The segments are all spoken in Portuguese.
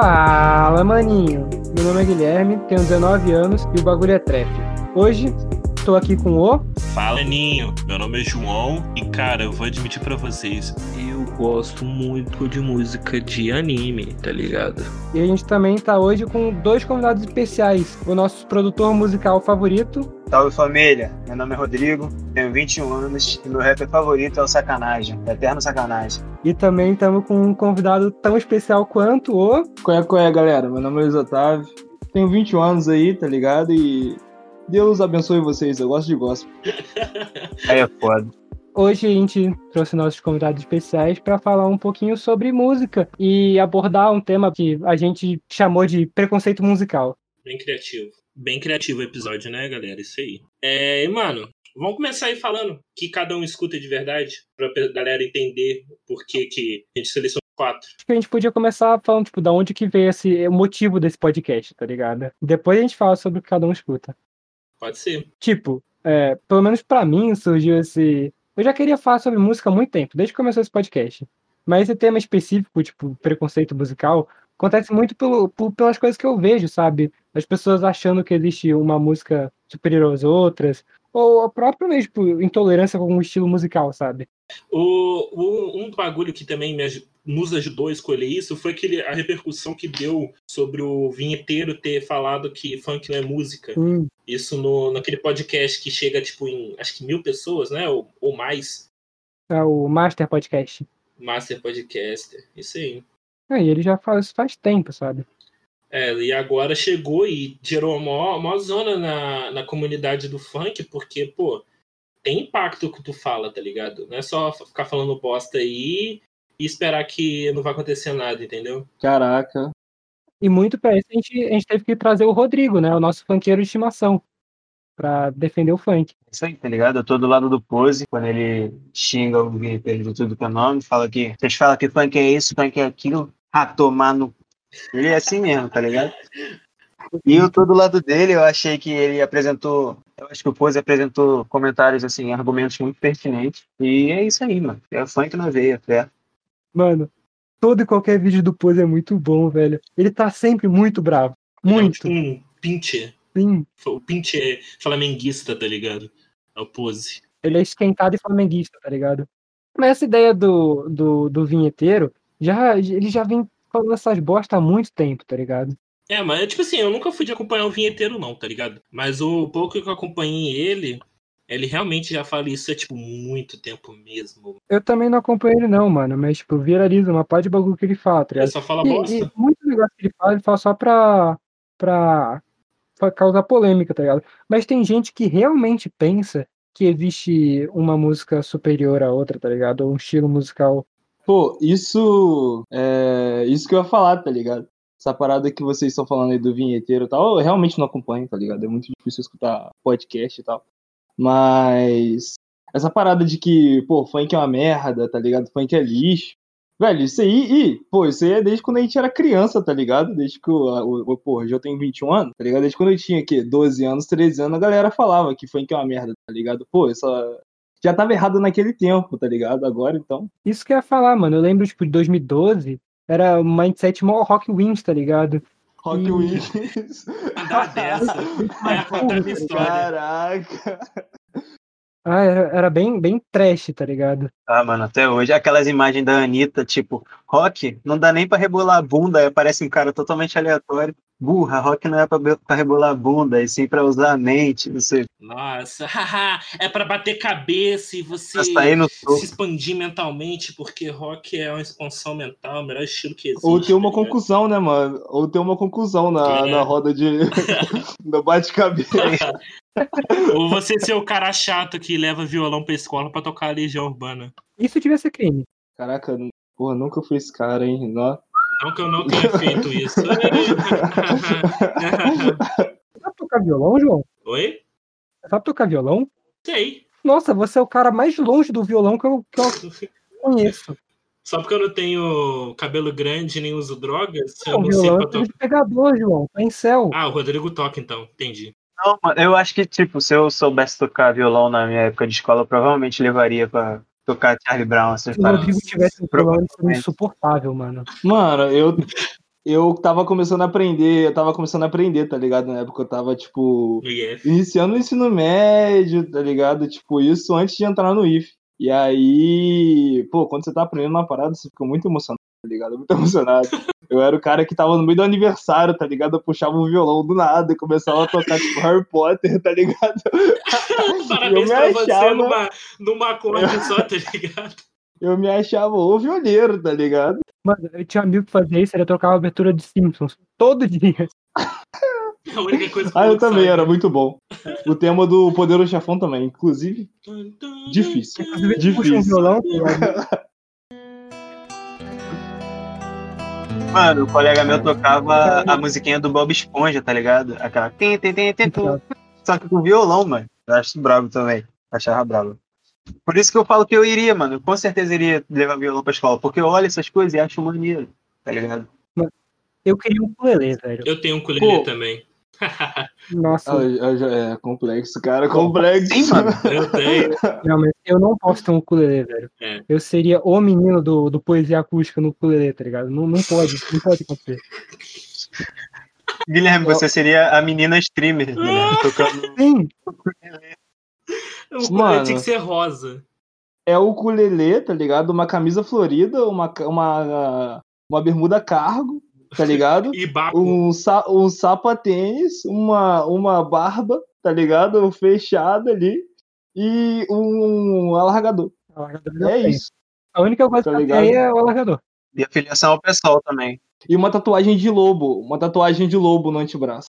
Fala, maninho. Meu nome é Guilherme, tenho 19 anos e o bagulho é trap. Hoje, estou aqui com o. Fala, Ninho. Meu nome é João e, cara, eu vou admitir para vocês, eu gosto muito de música de anime, tá ligado? E a gente também tá hoje com dois convidados especiais. O nosso produtor musical favorito. Salve família, meu nome é Rodrigo, tenho 21 anos e meu rapper favorito é o Sacanagem, Eterno Sacanagem. E também estamos com um convidado tão especial quanto o. Qual é, qual é, galera? Meu nome é Luiz Otávio, tenho 21 anos aí, tá ligado? E Deus abençoe vocês, eu gosto de gospel. Aí é foda. Hoje a gente trouxe nossos convidados especiais para falar um pouquinho sobre música e abordar um tema que a gente chamou de preconceito musical. Bem criativo. Bem criativo o episódio, né, galera? Isso aí. É, e, mano, vamos começar aí falando que cada um escuta de verdade, pra galera entender por que, que a gente selecionou quatro. Acho que a gente podia começar falando, tipo, da onde que veio esse o motivo desse podcast, tá ligado? Depois a gente fala sobre o que cada um escuta. Pode ser. Tipo, é, pelo menos pra mim surgiu esse. Eu já queria falar sobre música há muito tempo, desde que começou esse podcast. Mas esse tema específico, tipo, preconceito musical, acontece muito pelo, por- pelas coisas que eu vejo, sabe? As pessoas achando que existe uma música superior às outras, ou a própria mesmo, tipo, intolerância com algum estilo musical, sabe? O, o- um bagulho que também me nos ajudou a escolher isso foi aquele, a repercussão que deu sobre o vinheteiro ter falado que funk não é música. Hum, Isso no, naquele podcast que chega, tipo, em acho que mil pessoas, né? Ou, ou mais. é o Master Podcast. Master Podcaster. Isso aí. É, e ele já fala isso faz tempo, sabe? É, e agora chegou e gerou uma maior, maior zona na, na comunidade do funk, porque, pô, tem impacto o que tu fala, tá ligado? Não é só ficar falando bosta aí e esperar que não vai acontecer nada, entendeu? Caraca. E muito pra isso a gente, a gente teve que trazer o Rodrigo, né? O nosso funkeiro de estimação, pra defender o funk. Isso aí, tá ligado? Eu tô do lado do Pose, quando ele xinga o gameplay de tudo que é nome, fala que. Vocês falam que funk é isso, funk é aquilo. Ah, tomar no. Ele é assim mesmo, tá ligado? E eu tô do lado dele, eu achei que ele apresentou. Eu acho que o Pose apresentou comentários, assim, argumentos muito pertinentes. E é isso aí, mano. É funk na veia, fé. Mano, todo e qualquer vídeo do Pose é muito bom, velho. Ele tá sempre muito bravo. É Muito. tipo um pinche. Sim. O pinche é flamenguista, tá ligado? É o pose. Ele é esquentado e flamenguista, tá ligado? Mas essa ideia do, do, do vinheteiro, já, ele já vem falando essas bosta há muito tempo, tá ligado? É, mas tipo assim, eu nunca fui de acompanhar o vinheteiro, não, tá ligado? Mas o pouco que eu acompanhei ele, ele realmente já fala isso há, tipo, muito tempo mesmo. Eu também não acompanho ele, não, mano. Mas, tipo, viraliza uma parte de bagulho que ele fala, tá Ele ligado? só fala E, bosta. e muito negócio que ele fala, ele fala só pra, pra, pra causar polêmica, tá ligado? Mas tem gente que realmente pensa que existe uma música superior à outra, tá ligado? Ou um estilo musical. Pô, isso. É. Isso que eu ia falar, tá ligado? Essa parada que vocês estão falando aí do vinheteiro e tal, eu realmente não acompanho, tá ligado? É muito difícil escutar podcast e tal. Mas. Essa parada de que, pô, funk é uma merda, tá ligado? Funk é lixo. Velho, isso aí, e, pô, isso aí é desde quando a gente era criança, tá ligado? Desde que o pô, eu tenho 21 anos, tá ligado? Desde quando eu tinha, aqui 12 anos, 13 anos, a galera falava que funk é uma merda, tá ligado? Pô, isso já tava errado naquele tempo, tá ligado? Agora, então. Isso que eu ia falar, mano. Eu lembro, tipo, de 2012, era o mindset mó rock wins, tá ligado? Rock Hum. Williams. Andar dessa. É, história. Caraca. Ah, era, era bem, bem trash, tá ligado? Ah, mano, até hoje. Aquelas imagens da Anitta, tipo, rock, não dá nem pra rebolar a bunda, aparece um cara totalmente aleatório. Burra, rock não é pra, pra rebolar a bunda, e sim pra usar a mente, não sei. Nossa, haha, é pra bater cabeça e você se expandir mentalmente, porque rock é uma expansão mental, o melhor estilo que existe. Ou ter uma tá conclusão, né, mano? Ou ter uma conclusão na, É. na roda de. no bate-cabeça. Ou você ser o cara chato que leva violão pra escola pra tocar a Legião Urbana. Isso devia ser crime. Caraca, porra, nunca fui esse cara, hein? Nó. Não que eu não tenha feito isso. Você sabe tocar violão, João? Oi? Sabe tocar violão? Sei. Nossa, você é o cara mais longe do violão que eu, que eu conheço. Só porque eu não tenho cabelo grande nem uso drogas, eu o não sei violão pra é de pegador, João. Tá em céu. Ah, o Rodrigo toca então, entendi. Não, mano, eu acho que, tipo, se eu soubesse tocar violão na minha época de escola, eu provavelmente levaria pra tocar Charlie Brown, essas Se o. Rodrigo tivesse um ele seria insuportável, mano. Mano, eu. eu tava começando a aprender, eu tava começando a aprender, tá ligado? Na época eu tava, tipo, IF. iniciando o ensino médio, tá ligado? Tipo, isso antes de entrar no IF. E aí, pô, quando você tá aprendendo uma parada, você fica muito emocionado, tá ligado? Muito emocionado. Eu era o cara que tava no meio do aniversário, tá ligado? Eu puxava um violão do nada e começava a tocar, tipo, Harry Potter, tá ligado? Parabéns me pra você achava- numa, numa acorde só, tá ligado? Eu me achava o violeiro, tá ligado? Mano, eu tinha um amigo que fazia isso, ele trocava a abertura de Simpsons todo dia. É a única coisa que Ah, eu também, sabe. era muito bom. O tema do Poderoso Chefão também, inclusive, difícil. Inclusive, ele puxa um Difícil. violão, Mano, o colega meu tocava a musiquinha do Bob Esponja, tá ligado? Aquela. Tem. Só que com violão, mano. Eu acho isso brabo também. Achava brabo. Por isso que eu falo que eu iria, mano. Eu com certeza iria levar violão pra escola. Porque eu olho essas coisas e acho maneiro, tá ligado? Eu queria um ukulele, velho. Eu tenho um ukulele Pô. também. Nossa, Ah, já é complexo, cara, complexo. Sim, mano. Eu tenho. não, mas eu não posso ter um ukulele, velho. É. Eu seria o menino do, do poesia acústica no ukulele, tá ligado? Não, não pode, não pode acontecer. Guilherme, você seria a menina streamer, Guilherme, tocando. Sim, O ukulele Mano. tinha que ser rosa. É o ukulele, tá ligado? Uma camisa florida, uma, uma, uma bermuda cargo, tá ligado? E. Um, sa um sapatênis, uma, uma barba, tá ligado? Fechada ali. E um alargador. alargador É tenho. isso. A única coisa Tá que eu ligado? tenho é o alargador. E a filiação ao pessoal também. E uma tatuagem de lobo. Uma tatuagem de lobo no antebraço.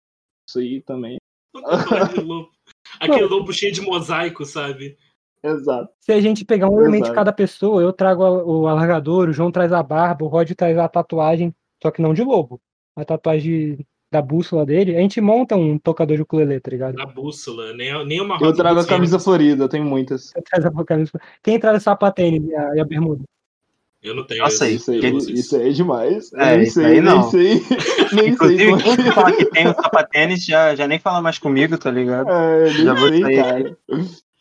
Isso aí também. Aquele lobo. Aquele lobo cheio de mosaico, sabe? Exato. Se a gente pegar um elemento de cada pessoa, eu trago o alargador, o João traz a barba, o Rod traz a tatuagem, só que não de lobo. A tatuagem da bússola dele, a gente monta um tocador de ukulele, tá ligado? Na bússola. Nem, nem uma Eu trago a camisa florida, eu tenho muitas. Você traz a camisa- Quem traz o sapatênis e a, e a bermuda? Eu não tenho. Nossa. Isso aí, Ele- isso aí é demais. É, nem isso sei, aí nem não. sei. Nem Inclusive, sei como quem fala que tem o sapatênis já, já nem fala mais comigo, tá ligado? É, Já nem vou sei, sair cara.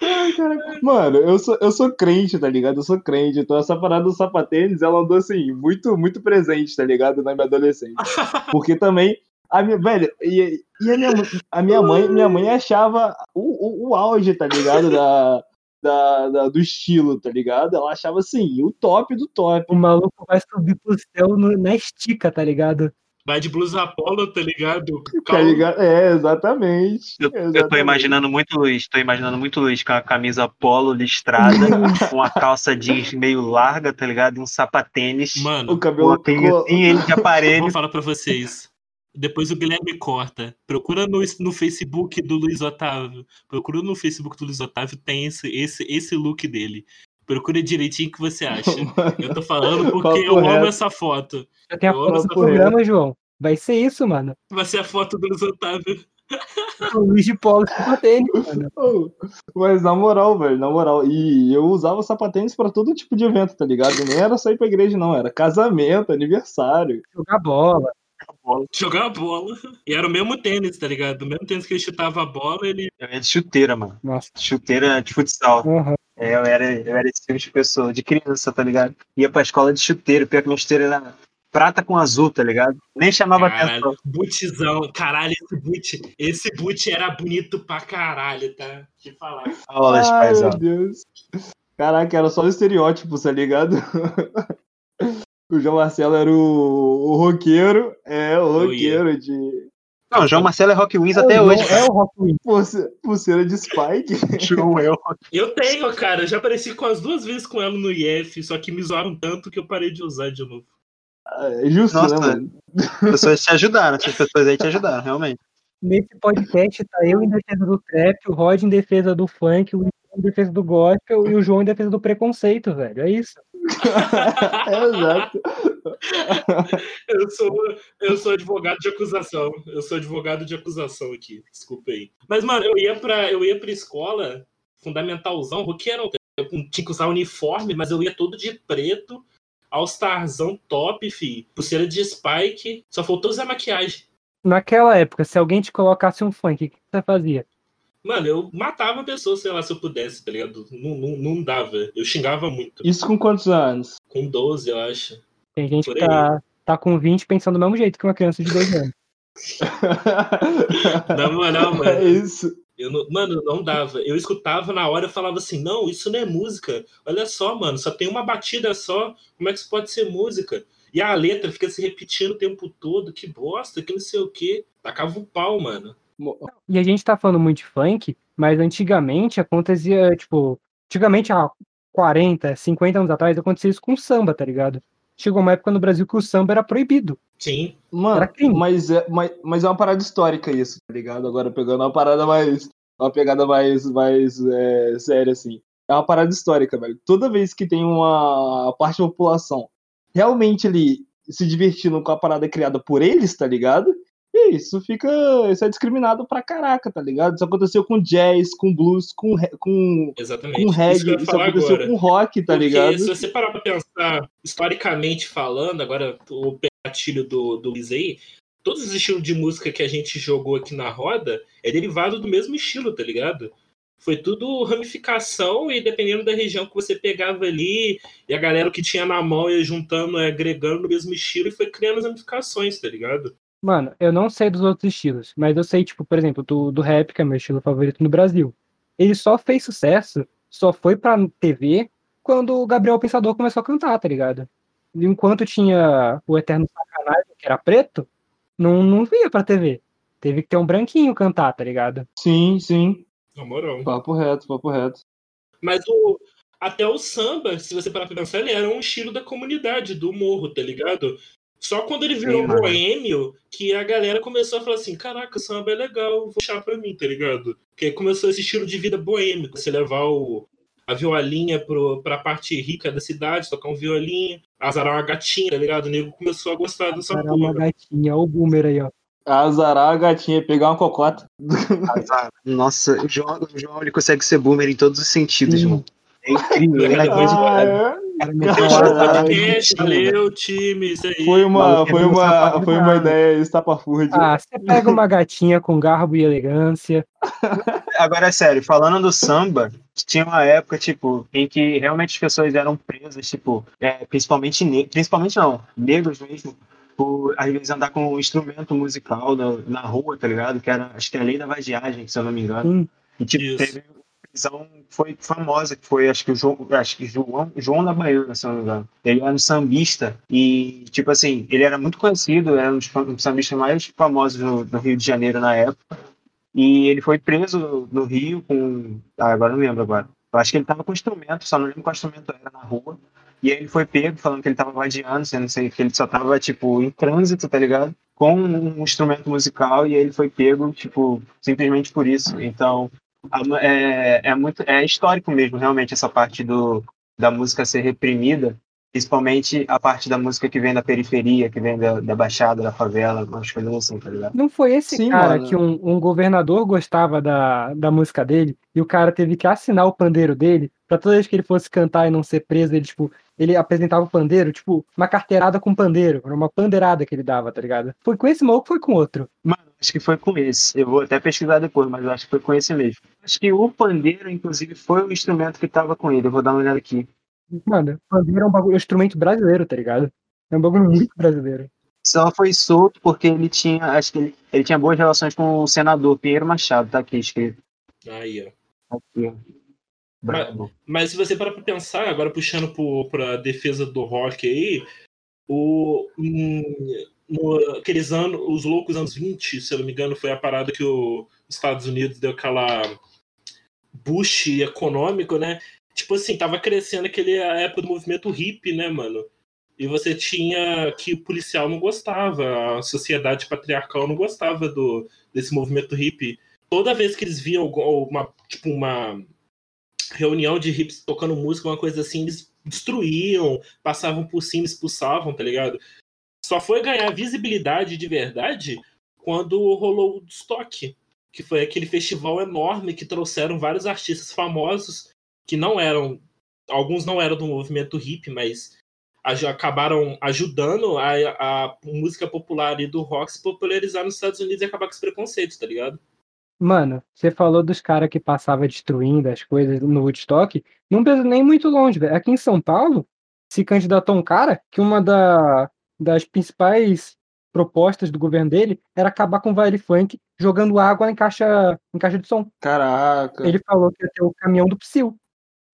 Ai, cara. Mano, eu sou, eu sou crente, tá ligado? Eu sou crente. Então essa parada do sapatênis, ela andou assim, muito, muito presente, tá ligado? Na minha adolescência. Porque também, a minha, velho, e, e a, minha, a minha mãe, minha mãe achava o, o, o auge, tá ligado? Da, da, da- do estilo, tá ligado? Ela achava assim, o top do top. O maluco vai subir pro céu no- na estica, tá ligado? Vai de blusa Apollo, tá ligado? Tá ligado? É, exatamente. Eu, eu tô Exatamente. imaginando muito Luiz, tô imaginando muito Luiz com a camisa polo listrada, com a calça jeans meio larga, tá ligado? E um sapatênis, O Mano, com cabelo. a pinguinha ele de eu aparelho. vou falar pra vocês. Depois o Guilherme corta. Procura no, no Facebook do Luiz Otávio. Procura no Facebook do Luiz Otávio, tem esse, esse, esse look dele. Procura direitinho o que você acha. Eu tô falando porque eu amo essa foto. Já tem a Eu foto amo do programa, João. Vai ser isso, mano. Vai ser a foto do Luiz Otávio. O Luiz de Polo e sapatênis, mano. Mas na moral, velho, na moral. E eu usava sapatênis pra todo tipo de evento, tá ligado? Nem era só ir pra igreja, não. Era casamento, aniversário. Jogar bola. Jogar a bola. E era o mesmo tênis, tá ligado? O mesmo tênis que ele chutava a bola, ele. Eu ia de chuteira, mano. Nossa. Chuteira de futsal. É, eu era, eu era esse tipo de pessoa, de criança, tá ligado? Ia pra escola de chuteiro, pior que minha chuteira era prata com azul, tá ligado? Nem chamava atenção. Caralho, bootzão. Caralho, esse boot. Esse boot era bonito pra caralho, tá? Te falar. Aulas, Ai, meu Deus. Caraca, era só o estereótipo, tá ligado? o João Marcelo era o, o roqueiro. É, o roqueiro de Não, João Marcelo é Rock Wins É, até o hoje. João É o Rock Win. pulse- pulseira de Spike. João é o Rock Eu tenho, cara. Eu já apareci com as duas vezes com ela no IF, só que me zoaram tanto que eu parei de usar de novo. É justo, Nossa. né, mano? As pessoas te ajudaram, as pessoas aí te ajudaram, realmente. Nesse podcast tá eu em defesa do trap, o Rod em defesa do funk, o Will em defesa do gospel e o João em defesa do preconceito, velho. É isso. É, exato. Eu sou, eu sou advogado de acusação. Eu sou advogado de acusação aqui. Desculpa aí. Mas, mano, eu ia pra, eu ia pra escola fundamentalzão, roqueirão. Eu tinha que usar uniforme, mas eu ia todo de preto, all-starzão top, fi. Pulseira de spike. Só faltou usar maquiagem. Naquela época, se alguém te colocasse um funk, o que você fazia? Mano, eu matava a pessoa, sei lá, se eu pudesse, tá ligado? Não, não, não dava. Eu xingava muito. Isso com quantos anos? Com 12, eu acho. Tem gente Por que tá, tá com 20 pensando do mesmo jeito que uma criança de 2 anos. Na moral, mano. É isso. Eu não- mano, não dava. Eu escutava na hora e falava assim: não, isso não é música. Olha só, mano, só tem uma batida só. Como é que isso pode ser música? E a letra fica se repetindo o tempo todo. Que bosta, que não sei o quê. Tacava o pau, mano. E a gente tá falando muito de funk, mas antigamente acontecia, tipo, antigamente há 40, 50 anos atrás acontecia isso com samba, tá ligado? Chegou uma época no Brasil que o samba era proibido. Sim. Mano, Era crime. mas é, mas, mas é uma parada histórica isso, tá ligado? Agora pegando uma parada mais. Uma pegada mais, mais é, séria, assim. É uma parada histórica, velho. Toda vez que tem uma parte da população realmente ali se divertindo com a parada criada por eles, tá ligado? E isso fica. Isso é discriminado pra caraca, tá ligado? Isso aconteceu com jazz, com blues, com, com, Exatamente. com Isso reggae, isso falar aconteceu agora. com rock, tá Porque ligado? se você parar pra pensar, historicamente falando, agora o gatilho do, do Luiz aí, todos os estilos de música que a gente jogou aqui na roda é derivado do mesmo estilo, tá ligado? Foi tudo ramificação e dependendo da região que você pegava ali, e a galera que tinha na mão ia juntando, é, agregando no mesmo estilo e foi criando as ramificações, tá ligado? Mano, eu não sei dos outros estilos, mas eu sei, tipo, por exemplo, do, do rap, que é meu estilo favorito no Brasil. Ele só fez sucesso, só foi pra TV quando o Gabriel Pensador começou a cantar, tá ligado? Enquanto tinha o Eterno Sacanagem, que era preto, não, não via pra TV. Teve que ter um branquinho cantar, tá ligado? Sim, sim. Na moral. Papo reto, papo reto. Mas o, até o samba, se você parar pra pensar, ele era um estilo da comunidade, do morro, tá ligado? Só quando ele virou Sim, boêmio que a galera começou a falar assim: caraca, o samba é legal, vou puxar pra mim, tá ligado? Porque aí começou esse estilo de vida boêmio, você levar o, a violinha pro, pra parte rica da cidade, tocar um violinho, azarar uma gatinha, tá ligado? O nego começou a gostar dessa uma porra. gatinha, olha o boomer aí, ó. Azarar a gatinha, pegar uma cocota. Azar. Nossa, o João, o João ele consegue ser boomer em todos os sentidos, Sim. mano. É incrível. Ele é de Ah, é? Aí. Foi uma, foi uma, foi uma ideia estapafúrdia. Ah, você pega uma gatinha com garbo e elegância. Agora é sério, falando do samba, tinha uma época, tipo, em que realmente as pessoas eram presas, tipo, é, principalmente principalmente não, negros mesmo, por às vezes andar com um instrumento musical na, na rua, tá ligado? Que era, acho que é a lei da vadiagem, se eu não me engano. Sim. E tipo, Isso. teve foi famosa, que foi, acho que o João, acho que João, João da Baiana, se não me engano. Ele era um sambista e, tipo assim, ele era muito conhecido, era um dos sambistas mais famosos no, no Rio de Janeiro na época. E ele foi preso no Rio com. Ah, agora não lembro agora. Eu acho que ele tava com instrumento, só não lembro qual instrumento era na rua. E aí ele foi pego falando que ele tava vadiando, sendo que ele só tava, tipo, em trânsito, tá ligado? Com um instrumento musical e aí ele foi pego, tipo, simplesmente por isso. Então, é, é muito. É histórico mesmo, realmente, essa parte do, da música ser reprimida. Principalmente a parte da música que vem da periferia, que vem da, da baixada, da favela, umas coisas assim, tá ligado? Não foi esse Sim, cara mano. que um, um governador gostava da, da música dele e o cara teve que assinar o pandeiro dele pra toda vez que ele fosse cantar e não ser preso, ele, tipo, ele apresentava o pandeiro, tipo, uma carteirada com pandeiro, era uma pandeirada que ele dava, tá ligado? Foi com esse maluco, foi com outro. Mano, acho que foi com esse. Eu vou até pesquisar depois, mas eu acho que foi com esse mesmo. Acho que o pandeiro, inclusive, foi o instrumento que tava com ele. Eu vou dar uma olhada aqui. Mano, pandeiro é um, bagulho, um instrumento brasileiro, tá ligado? É um bagulho muito brasileiro. Só foi solto porque ele tinha, acho que ele, ele tinha boas relações com o senador Pinheiro Machado, tá aqui escrito. Aí, ó. Aqui, ó. Brabo. Mas se você parar pra pensar, agora puxando pro, pra defesa do rock aí, o, no, aqueles anos, os loucos anos 20, se eu não me engano, foi a parada que o- os Estados Unidos deu aquela Bush econômico, né? Tipo assim, tava crescendo aquele a época do movimento hippie, né, mano? E você tinha que o policial não gostava, a sociedade patriarcal não gostava do, desse movimento hippie. Toda vez que eles viam uma, tipo, uma reunião de hips tocando música, uma coisa assim, eles destruíam, passavam por cima, expulsavam, tá ligado? Só foi ganhar visibilidade de verdade quando rolou o Woodstock, que foi aquele festival enorme que trouxeram vários artistas famosos que não eram, alguns não eram do movimento hip, mas acabaram ajudando a, a música popular e do rock se popularizar nos Estados Unidos e acabar com os preconceitos, tá ligado? Mano, você falou dos caras que passava destruindo as coisas no Woodstock. Não precisa nem muito longe, velho. Aqui em São Paulo, se candidatou um cara que uma da, das principais propostas do governo dele era acabar com o baile funk jogando água em caixa, em caixa de som. Caraca. Ele falou que ia ter o caminhão do Psyll.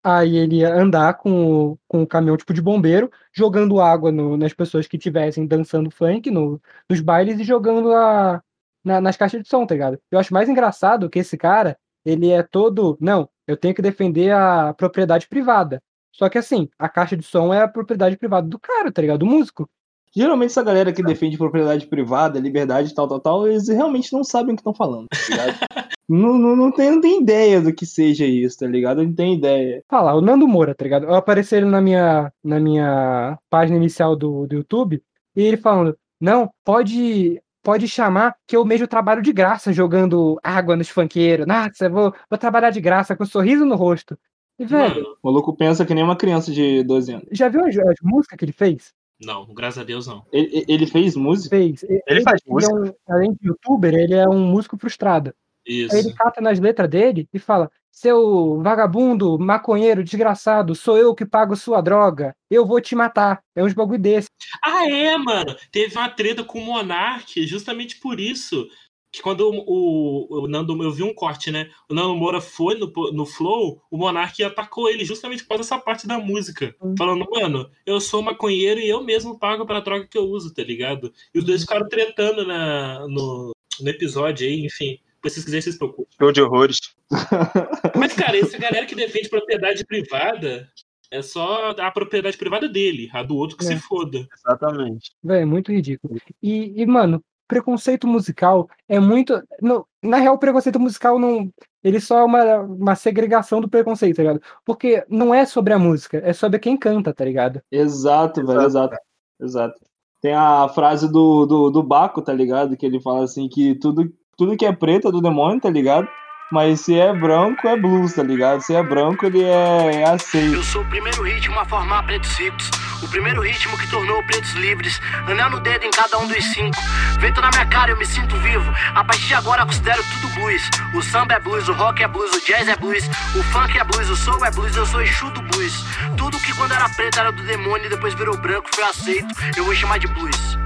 Aí ele ia andar com, o- com o caminhão tipo de bombeiro, jogando água no- nas pessoas que estivessem dançando funk no, nos bailes e jogando a, na- nas caixas de som, tá ligado? Eu acho mais engraçado que esse cara, ele é todo. Não, eu tenho que defender a propriedade privada. Só que assim, a caixa de som é a propriedade privada do cara, tá ligado? Do músico. Geralmente essa galera que defende propriedade privada, liberdade, tal, tal, tal, eles realmente não sabem o que estão falando, tá ligado? não, não, não, tem, não tem ideia do que seja isso, tá ligado? Não tem ideia. Fala, o Nando Moura, tá ligado? Eu apareci ele na minha, na minha página inicial do, do YouTube e ele falando: Não, pode pode chamar que eu mesmo trabalho de graça jogando água nos funkeiros. Nossa, eu vou, vou trabalhar de graça com um sorriso no rosto. E, velho, Mano, O maluco pensa que nem uma criança de 12 anos. já viu as, as músicas que ele fez? Não, graças a Deus não. Ele, ele fez música? Fez. Ele faz é música. um- além de youtuber, ele é um músico frustrado. Aí ele Isso. cata nas letras dele e fala: Seu vagabundo, maconheiro, desgraçado, sou eu que pago sua droga. Eu vou te matar. É uns bagulho desse. Ah, é, mano. Teve uma treta com o Monark, justamente por isso. Que quando o, o, o Nando, eu vi um corte, né? O Nando Moura foi no, no Flow, o Monark atacou ele justamente por causa dessa parte da música. Hum. Falando, mano, eu sou maconheiro e eu mesmo pago pela droga que eu uso, tá ligado? E os dois ficaram tretando na, no, no episódio aí, enfim. Se vocês quiserem, vocês procuram. Show de horrores. Mas, cara, essa galera que defende propriedade privada é só a propriedade privada dele, a do outro que É. se foda. Exatamente. Véi, é muito ridículo. E, e, mano, preconceito musical é muito. no- na real, o preconceito musical não. Ele só é uma, uma segregação do preconceito, tá ligado? Porque não é sobre a música, é sobre quem canta, tá ligado? Exato, velho, exato. Exato. Tem a frase do, do, do Baco, tá ligado? Que ele fala assim que tudo, tudo que é preto é do demônio, tá ligado? Mas se é branco, é blues, tá ligado? Se é branco, ele é, é aceito. Eu sou o primeiro ritmo a formar pretos ricos. O primeiro ritmo que tornou pretos livres. Anel no dedo em cada um dos cinco. Vento na minha cara, eu me sinto vivo. A partir de agora eu considero tudo blues. O samba é blues, o rock é blues, o jazz é blues. O funk é blues, o soul é blues, eu sou Exu do blues. Tudo que quando era preto era do demônio e depois virou branco foi aceito. Eu vou chamar de blues.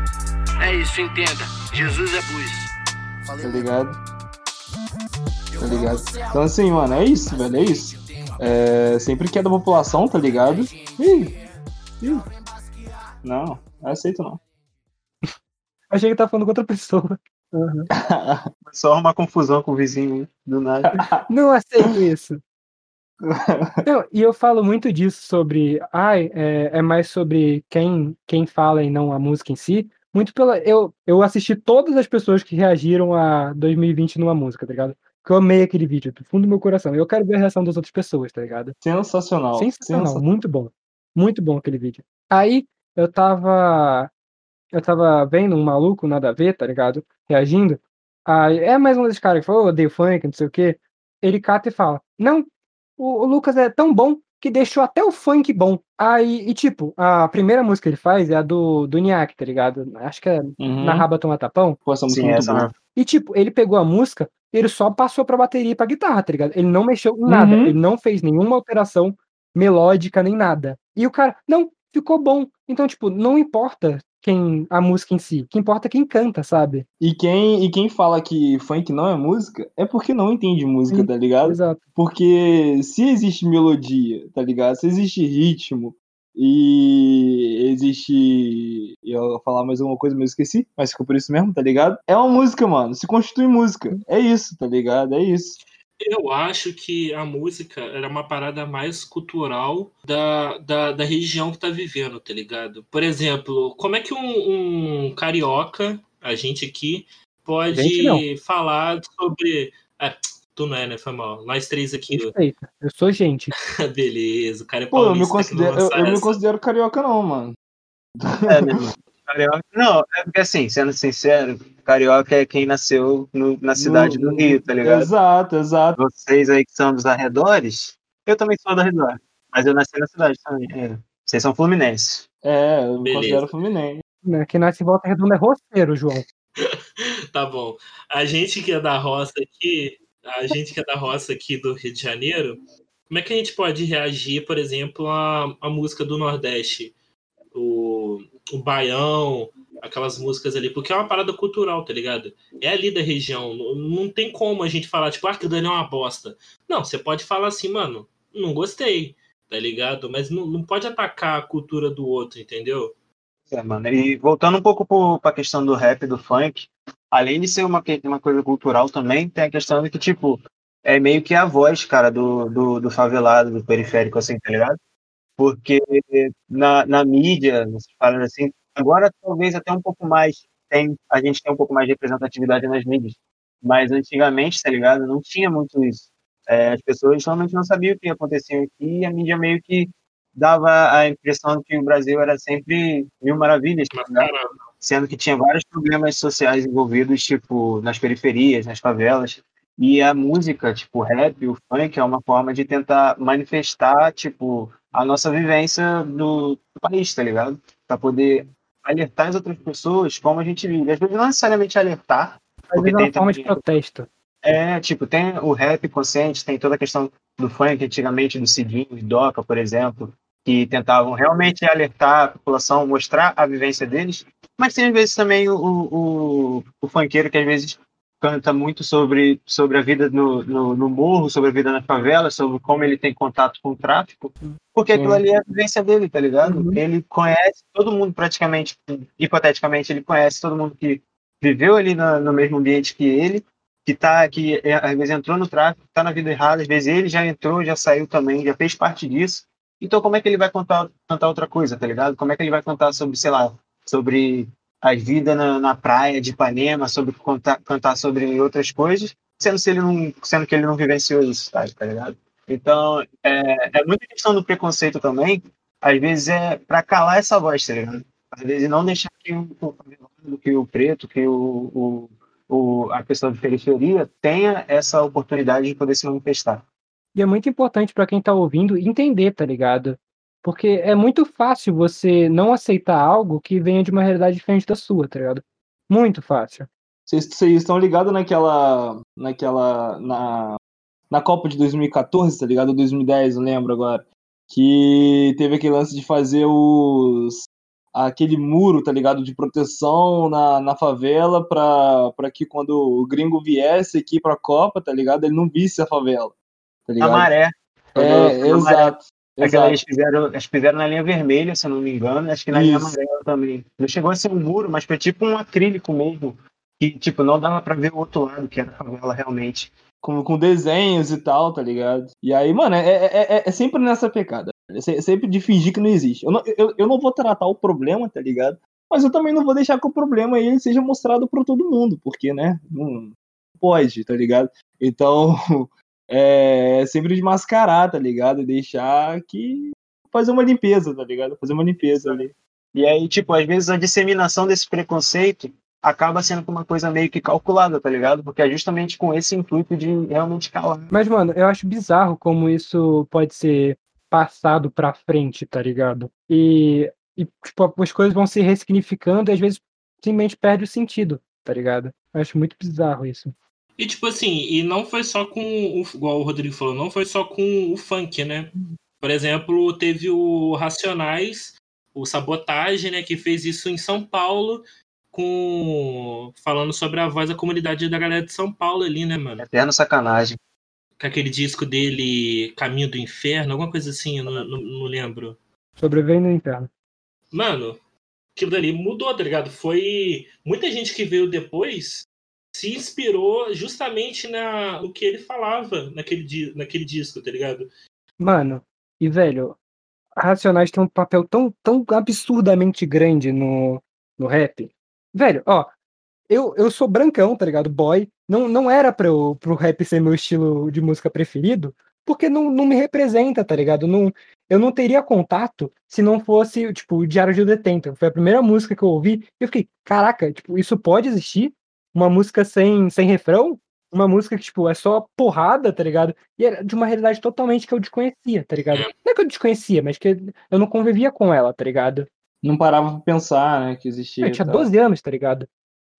É isso, entenda. Jesus é blues. tá ligado? Tá ligado? Então assim, mano, é isso, velho, é isso. É, sempre que é da população, tá ligado? Ih, ih. Não, não aceito não. Achei que tá falando com outra pessoa. Aham. Só arrumar confusão com o vizinho do nada. Não aceito isso. Não, e eu falo muito disso sobre. Ai, é, é mais sobre quem, quem fala e não a música em si. Muito pela. Eu, eu assisti todas as pessoas que reagiram a 2020 numa música, tá ligado? Porque eu amei aquele vídeo, do fundo do meu coração. Eu quero ver a reação das outras pessoas, tá ligado? Sensacional. Sensacional, sensa- muito bom. Muito bom aquele vídeo. Aí eu tava. Eu tava vendo um maluco, nada a ver, tá ligado? Reagindo. Aí é mais um desses caras que falou, "Eu odeio funk, não sei o quê. Ele cata e fala: Não, o, o Lucas é tão bom que deixou até o funk bom. Aí, e tipo, a primeira música que ele faz é a do, do Niak, tá ligado? Acho que é Uhum. Na Raba Toma Tapão. Pô, essa música Sim, é muito essa boa. E, tipo, ele pegou a música, ele só passou pra bateria e pra guitarra, tá ligado? Ele não mexeu em nada, Uhum. ele não fez nenhuma alteração melódica nem nada. E o cara, não, ficou bom. Então, tipo, não importa quem a música em si, o que importa é quem canta, sabe? E quem, e quem fala que funk não é música é porque não entende música, Sim, tá ligado? Exato. Porque se existe melodia, tá ligado? Se existe ritmo e existe. Eu ia falar mais alguma coisa, mas eu esqueci. Mas ficou por isso mesmo, tá ligado? É uma música, mano. Se constitui música. É isso, tá ligado? É isso. Eu acho que a música era uma parada mais cultural da, da, da região que tá vivendo, tá ligado? Por exemplo, como é que um, um carioca, a gente aqui, pode Gente, falar sobre. Ah, tu não é, né? Foi mal. Nós três aqui. Respeita. Eu sou gente. Beleza, o cara é Pô, eu me considero, eu, eu me considero carioca, não, mano. É, meu irmão. Carioca. Não, é porque assim, sendo sincero, carioca é quem nasceu no- na cidade No- do Rio, tá ligado? Exato, exato. Vocês aí que são dos arredores, eu também sou do arredor, mas eu nasci na cidade também. é. Vocês são fluminenses. É, eu me Beleza. considero Fluminense. Né? Quem nasce em volta redonda é roceiro, João. Tá bom. A gente que é da roça aqui, a gente que é da roça aqui do Rio de Janeiro, como é que a gente pode reagir, por exemplo, à, à música do Nordeste? O, o baião, aquelas músicas ali, porque é uma parada cultural, tá ligado? É ali da região. Não, não tem como a gente falar, tipo, ah, que Dani é uma bosta. Não, você pode falar assim, mano, não gostei, tá ligado? Mas não, não pode atacar a cultura do outro, entendeu? É, mano. E voltando um pouco para a questão do rap, do funk, além de ser uma, uma coisa cultural também, tem a questão de que, tipo, é meio que a voz, cara, do, do, do favelado, do periférico, assim, tá ligado? Porque na, na mídia, falando assim, agora talvez até um pouco mais, tem, a gente tem um pouco mais de representatividade nas mídias, mas antigamente, tá ligado? Não tinha muito isso. É, as pessoas realmente não sabiam o que acontecia aqui e a mídia meio que dava a impressão de que o Brasil era sempre mil maravilhas, né? Sendo que tinha vários problemas sociais envolvidos, tipo, nas periferias, nas favelas. E a música, tipo, o rap, o funk, é uma forma de tentar manifestar, tipo, a nossa vivência do, do país, tá ligado? Para poder alertar as outras pessoas como a gente vive. Às vezes não necessariamente alertar. Às vezes é uma forma de protesto. É, tipo, tem o rap consciente, tem toda a questão do funk antigamente, do Cidinho, do Doca, por exemplo, que tentavam realmente alertar a população, mostrar a vivência deles, mas tem às vezes também o, o, o funkeiro que às vezes canta muito sobre, sobre a vida no, no, no, morro, sobre a vida na favela, sobre como ele tem contato com o tráfico, porque aquilo ali é a vivência dele, tá ligado? Uhum. Ele conhece todo mundo praticamente, hipoteticamente, ele conhece todo mundo que viveu ali no, no mesmo ambiente que ele, que tá que é, às vezes entrou no tráfico, tá na vida errada, às vezes ele já entrou, já saiu também, já fez parte disso. Então como é que ele vai contar, contar outra coisa, tá ligado? Como é que ele vai contar sobre, sei lá, sobre as vidas na, na praia de Ipanema, sobre contar, cantar sobre outras coisas, sendo, se ele não, sendo que ele não vivenciou isso, tá, tá ligado? Então, é, é muita questão do preconceito também, às vezes é para calar essa voz, tá ligado? Às vezes não deixar que o, que o preto, que o, o, o, a pessoa de periferia tenha essa oportunidade de poder se manifestar. E é muito importante para quem está ouvindo entender, tá ligado? Porque é muito fácil você não aceitar algo que venha de uma realidade diferente da sua, tá ligado? Muito fácil. Vocês, estão ligados naquela. naquela. Na, na Copa de 2014, tá ligado? 2010, não lembro agora. Que teve aquele lance de fazer os. aquele muro, tá ligado? De proteção na, na favela pra, pra que quando o gringo viesse aqui pra Copa, tá ligado? Ele não visse a favela. Tá ligado? A maré. É, exato. É que eles fizeram, eles fizeram na linha vermelha, se eu não me engano, acho que na Isso. linha amarela também. Não chegou a ser um muro, mas foi tipo um acrílico mesmo. Que, tipo, não dava pra ver o outro lado, que era a favela realmente. Com, com desenhos e tal, tá ligado? E aí, mano, é, é, é, é sempre nessa pecada. É sempre de fingir que não existe. Eu não, eu, eu não vou tratar o problema, tá ligado? Mas eu também não vou deixar que o problema ele seja mostrado para todo mundo, porque, né? Não pode, tá ligado? Então, é, sempre desmascarar, tá ligado? Deixar que. Fazer uma limpeza, tá ligado? Fazer uma limpeza ali. E aí, tipo, às vezes a disseminação desse preconceito acaba sendo uma coisa meio que calculada, tá ligado? Porque é justamente com esse intuito de realmente calar. Mas, mano, eu acho bizarro como isso pode ser passado pra frente, tá ligado? E, e tipo, as coisas vão se ressignificando e às vezes simplesmente perde o sentido, tá ligado? Eu acho muito bizarro isso. E tipo assim, e não foi só com o, igual o Rodrigo falou, não foi só com o funk, né? Por exemplo, teve o Racionais, o Sabotagem, né, que fez isso em São Paulo, com falando sobre a voz da comunidade da galera de São Paulo ali, né, mano? Eterno sacanagem. Com aquele disco dele, Caminho do Inferno, alguma coisa assim, eu não, não, não lembro. Sobrevivendo no Inferno. Mano, aquilo dali mudou, tá ligado? Foi. Muita gente que veio depois se inspirou justamente na, no que ele falava naquele, naquele disco, tá ligado? Mano, e velho, Racionais tem um papel tão, tão absurdamente grande no, no rap. Velho, ó, eu, eu sou brancão, tá ligado? Boy. Não, não era pra eu, pro rap ser meu estilo de música preferido, porque não, não me representa, tá ligado? Não, eu não teria contato se não fosse, tipo, o Diário de Detento. Foi a primeira música que eu ouvi e eu fiquei, caraca, tipo, isso pode existir? Uma música sem, sem refrão, uma música que, tipo, é só porrada, tá ligado? E era de uma realidade totalmente que eu desconhecia, tá ligado? Não é que eu desconhecia, mas que eu não convivia com ela, tá ligado? Não parava pra pensar, né, que existia. Eu tinha tá. 12 anos, tá ligado?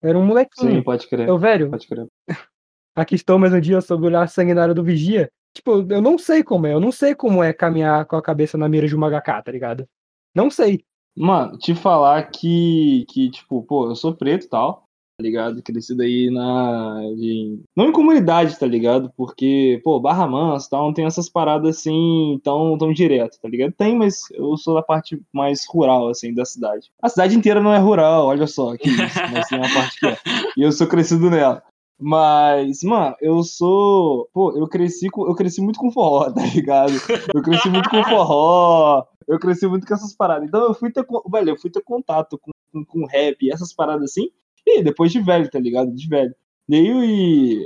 Eu era um molequinho. Sim, pode crer. Eu, velho. Pode crer. Aqui estou mais um dia sobre o olhar sanguinário do vigia. Tipo, eu não sei como é, eu não sei como é caminhar com a cabeça na mira de uma HK, tá ligado? Não sei. Mano, te falar que, que, tipo, pô, eu sou preto e tal, tá ligado? Crescido aí na. Não em comunidade, tá ligado? Porque, pô, Barra Mansa tal, não tem essas paradas assim tão, tão direto, tá ligado? Tem, mas eu sou da parte mais rural, assim, da cidade. A cidade inteira não é rural, olha só, que isso, mas tem uma parte que é. E eu sou crescido nela. Mas, mano, eu sou. Pô, eu cresci com. Eu cresci muito com forró, tá ligado? Eu cresci muito com forró. Eu cresci muito com essas paradas. Então eu fui ter. Velho, eu fui ter contato com, com, com rap e essas paradas assim. E depois de velho, tá ligado? De velho. Daí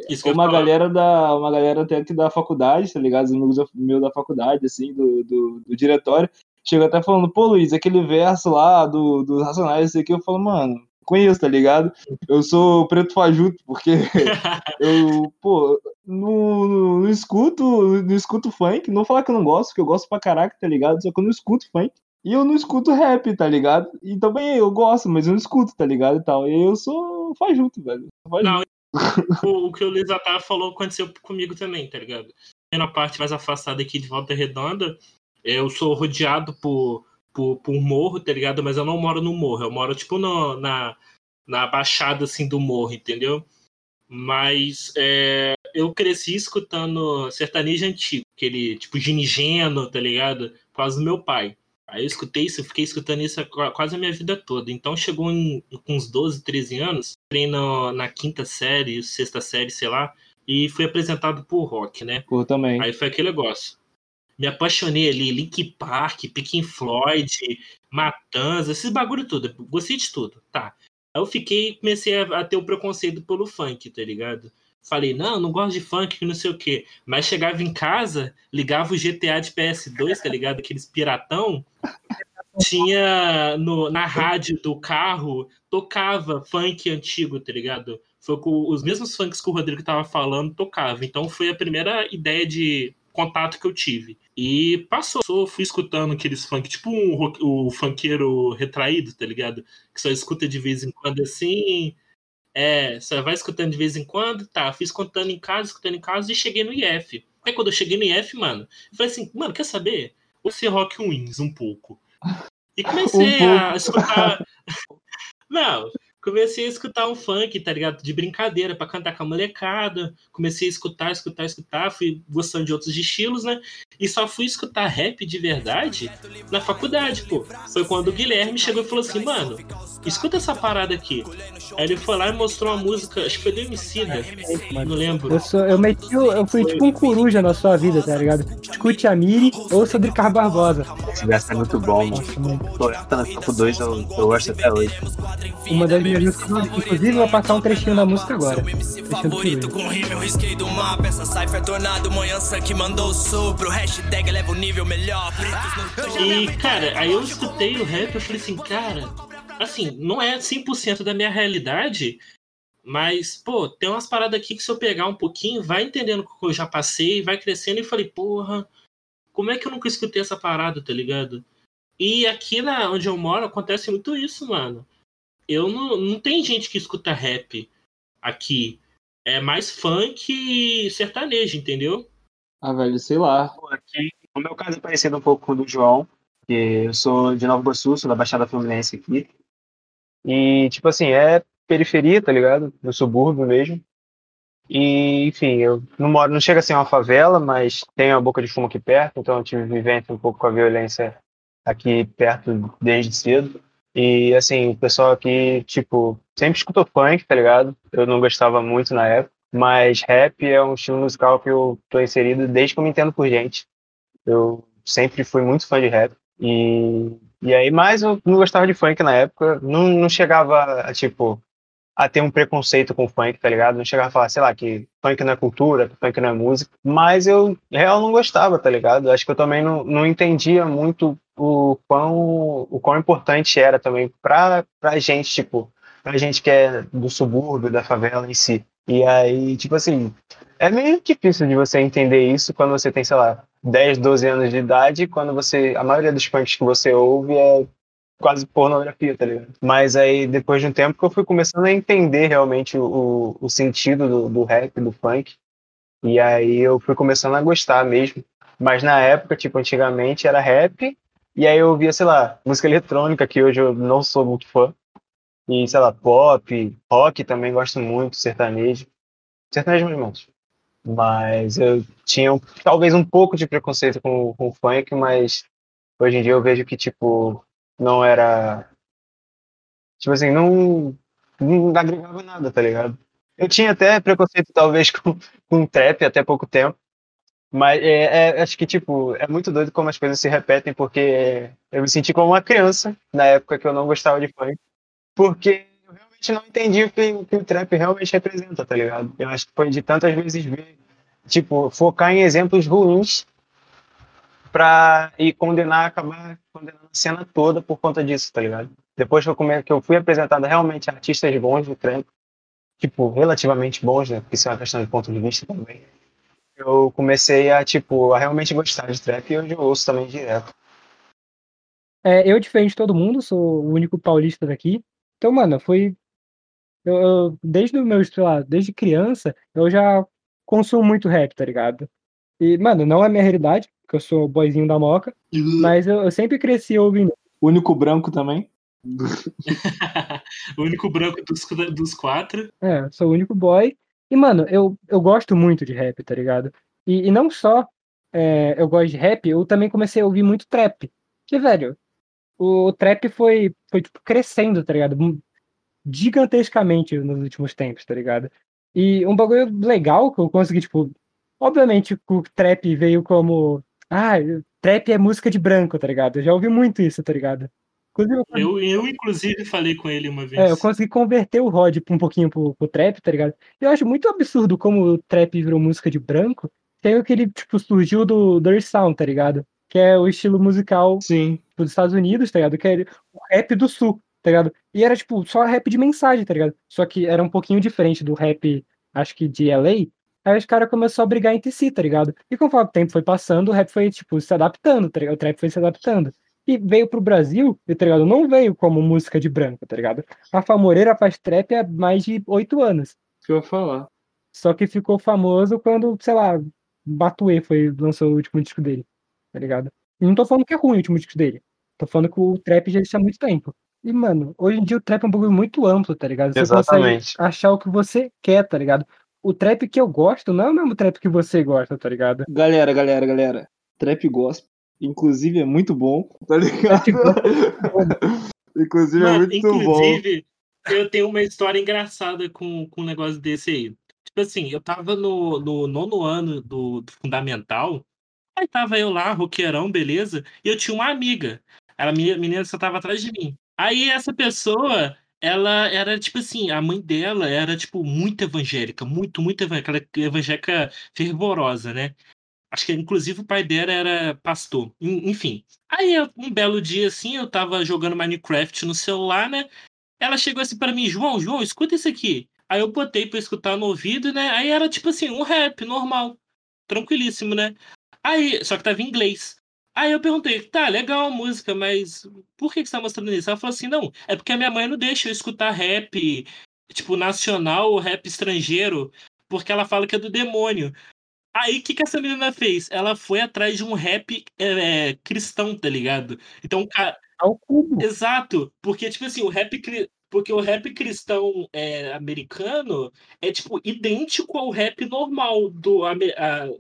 e uma galera da. Uma galera até que da faculdade, tá ligado? Os amigos meus da faculdade, assim, do, do, do diretório. Chegou até falando, pô, Luiz, aquele verso lá do, do Racionais, isso aqui, eu falo, mano, conheço, tá ligado? Eu sou preto fajuto, porque eu, pô, não, não, escuto, não escuto funk, não falar que eu não gosto, porque eu gosto pra caraca, tá ligado? Só que eu não escuto funk. E eu não escuto rap, tá ligado? E também eu gosto, mas eu não escuto, tá ligado? E tal. E eu sou fajuto, velho. Fajuto. Não, o, o, que o Luiz falou aconteceu comigo também, tá ligado? Na parte mais afastada aqui de Volta Redonda, eu sou rodeado por por, por morro, tá ligado? Mas eu não moro no morro, eu moro, tipo, no, na, na baixada, assim, do morro, entendeu? Mas é, eu cresci escutando sertanejo antigo, aquele, tipo, ginigeno, tá ligado? Causa do meu pai. Aí eu escutei isso, eu fiquei escutando isso quase a minha vida toda. Então chegou em, com uns 12, 13 anos, entrei no, na quinta série, sexta série, sei lá, e fui apresentado por rock, né? Por também. Aí foi aquele negócio me apaixonei ali, Link Park, Pink Floyd, Matanza, esses bagulho tudo. Gostei de tudo, tá. Aí eu fiquei, comecei a, a ter o um preconceito pelo funk, tá ligado? Falei, não, não gosto de funk, não sei o quê. Mas chegava em casa, ligava o GTA de PS2, tá ligado? Aqueles piratão. Tinha no, na rádio do carro, tocava funk antigo, tá ligado? Foi com os mesmos funks que o Rodrigo tava falando, tocava. Então foi a primeira ideia de contato que eu tive. E passou, fui escutando aqueles funk, tipo um, o funkeiro retraído, tá ligado? Que só escuta de vez em quando assim. É, só vai escutando de vez em quando, tá. Fui escutando em casa, escutando em casa e cheguei no IF. Aí quando eu cheguei no IF, mano, eu falei assim, mano, quer saber? Vou ser rock wins um pouco. E comecei um a escutar. Não, comecei a escutar um funk, tá ligado? De brincadeira, para cantar com a molecada. Comecei a escutar, escutar, escutar. Fui gostando de outros estilos, né? E só fui escutar rap de verdade na faculdade, pô. Foi quando o Guilherme chegou e falou assim, mano, escuta essa parada aqui. Aí ele foi lá e mostrou uma música, acho que foi do Emicida, não lembro. Eu, sou, eu, meti, eu fui tipo um coruja na sua vida, tá ligado? Escute a Miri ou sobre Carlos Barbosa. Esse verso é muito bom, mano. Floresta no Campo 2 eu, eu gosto até hoje. Uma das músicas, inclusive, vou passar um trechinho da música agora. favorito com rima eu risquei do mapa. Essa cipher tornado, manhã que mandou sopro. Hashtag leva o nível melhor. E, cara, aí eu escutei o rap e falei assim, cara, assim, não é 100% da minha realidade, mas, pô, tem umas paradas aqui que se eu pegar um pouquinho, vai entendendo o que eu já passei, vai crescendo e falei, porra, como é que eu nunca escutei essa parada, tá ligado? E aqui na onde eu moro acontece muito isso, mano. Eu não, não tem gente que escuta rap aqui. É mais funk e sertanejo, entendeu? Ah, velho, sei lá. Aqui, o meu caso é parecido um pouco com o do João, que eu sou de Nova Iguaçu, sou da Baixada Fluminense aqui. E, tipo assim, é periferia, tá ligado? No subúrbio mesmo. E, enfim, eu não moro, não chega a ser uma favela, mas tem a boca de fumo aqui perto, então eu tive vivência um pouco com a violência aqui perto desde cedo. E, assim, o pessoal aqui, tipo, sempre escutou funk, tá ligado? Eu não gostava muito na época, mas rap é um estilo musical que eu tô inserido desde que eu me entendo por gente. Eu sempre fui muito fã de rap. E, e aí, mais eu não gostava de funk na época, não, não chegava a, tipo, a ter um preconceito com funk, tá ligado? Não chegava a falar, sei lá, que funk não é cultura, que funk não é música, mas eu, real, não gostava, tá ligado? Acho que eu também não, não entendia muito o quão, o quão importante era também pra, pra gente, tipo, pra gente que é do subúrbio, da favela em si. E aí, tipo assim, é meio difícil de você entender isso quando você tem, sei lá, 10, 12 anos de idade, quando você. A maioria dos punks que você ouve é quase pornografia, tá ligado? Mas aí, depois de um tempo que eu fui começando a entender realmente o, o sentido do, do rap, do funk. E aí eu fui começando a gostar mesmo. Mas na época, tipo, antigamente era rap E aí eu ouvia, sei lá, música eletrônica, que hoje eu não sou muito fã. E, sei lá, pop, rock também gosto muito, sertanejo. Sertanejo mais menos. Mas eu tinha talvez um pouco de preconceito com, com o funk, mas hoje em dia eu vejo que, tipo, não era. Tipo assim, não, não agregava nada, tá ligado? Eu tinha até preconceito, talvez, com, com trap até pouco tempo. Mas é, é- acho que, tipo, é muito doido como as coisas se repetem, porque eu me senti como uma criança na época que eu não gostava de funk. Porque eu realmente não entendi o que, o que o trap realmente representa, tá ligado? Eu acho que foi de tantas vezes ver, tipo, focar em exemplos ruins pra ir condenar, acabar condenando a cena toda por conta disso, tá ligado? Depois que eu, come, que eu fui apresentado realmente a artistas bons do trap, tipo, relativamente bons, né? Porque isso é uma questão de ponto de vista também. Eu comecei a, tipo, a realmente gostar de trap e hoje eu ouço também direto. É, eu, diferente de todo mundo, sou o único paulista daqui. Então, mano, foi. Eu, eu- desde o meu, sei lá, desde criança, eu já consumo muito rap, tá ligado? E, mano, não é minha realidade, porque eu sou boyzinho da moca, mas eu, eu sempre cresci ouvindo. O único branco também. o único branco dos, dos quatro. É, sou o único boy. E, mano, eu, eu gosto muito de rap, tá ligado? E, e não só é, eu gosto de rap, eu também comecei a ouvir muito trap. Que, velho, o, trap foi, foi tipo, crescendo, tá ligado? Mu- Gigantescamente nos últimos tempos, tá ligado? E um bagulho legal que eu consegui, tipo, obviamente o trap veio como. Ah, trap é música de branco, tá ligado? Eu já ouvi muito isso, tá ligado? Inclusive, eu Eu, inclusive, falei com ele uma vez. é, eu consegui converter o Rod um pouquinho pro, pro trap, tá ligado? Eu acho muito absurdo como o trap virou música de branco, tem que ele, tipo, surgiu do Dirty Sound, tá ligado? Que é o estilo musical Sim. dos Estados Unidos, tá ligado? Que é o rap do sul, tá ligado? E era, tipo, só rap de mensagem, tá ligado? Só que era um pouquinho diferente do rap, acho que de LA. Aí os caras começaram a brigar entre si, tá ligado? E conforme o tempo foi passando, o rap foi, tipo, se adaptando, tá ligado? O trap foi se adaptando. E veio pro Brasil, e, tá ligado? Não veio como música de branco, tá ligado? Rafa Moreira faz trap há mais de oito anos. O que eu ia falar? Só que ficou famoso quando, sei lá, Batuê foi, lançou o último disco dele, tá ligado? E não tô falando que é ruim o último disco dele. Tô falando que o trap já existe há muito tempo. E, mano, hoje em dia o trap é um bagulho muito amplo, tá ligado? Você Exatamente. consegue achar o que você quer, tá ligado? O trap que eu gosto não é o mesmo trap que você gosta, tá ligado? Galera, galera, galera. Trap gospel. Inclusive é muito bom, tá ligado? inclusive é Mano, muito bom. inclusive, eu tenho uma história engraçada com, com um negócio desse aí. Tipo assim, eu tava no, no nono ano do, do fundamental, aí tava eu lá, roqueirão, beleza, e eu tinha uma amiga. Ela, menina, menina só tava atrás de mim. Aí essa pessoa, ela era tipo assim, a mãe dela era tipo muito evangélica, muito, muito evangélica, evangélica fervorosa, né? Acho que inclusive o pai dela era pastor. En- Enfim. Aí um belo dia assim, eu tava jogando Minecraft no celular, né? Ela chegou assim pra mim, João, João, escuta isso aqui. Aí eu botei pra escutar no ouvido, né? Aí era tipo assim, um rap normal, tranquilíssimo, né? Aí, só que tava em inglês. Aí eu perguntei, tá, legal a música, mas por que que você tá mostrando isso? Ela falou assim, não, é porque a minha mãe não deixa eu escutar rap, tipo, nacional ou rap estrangeiro, porque ela fala que é do demônio. Aí, o que, que essa menina fez? Ela foi atrás de um rap é, é, cristão, tá ligado? Então, ca- Ao cubo. exato, porque, tipo assim, o rap, porque o rap cristão é, americano é, tipo, idêntico ao rap normal do, a-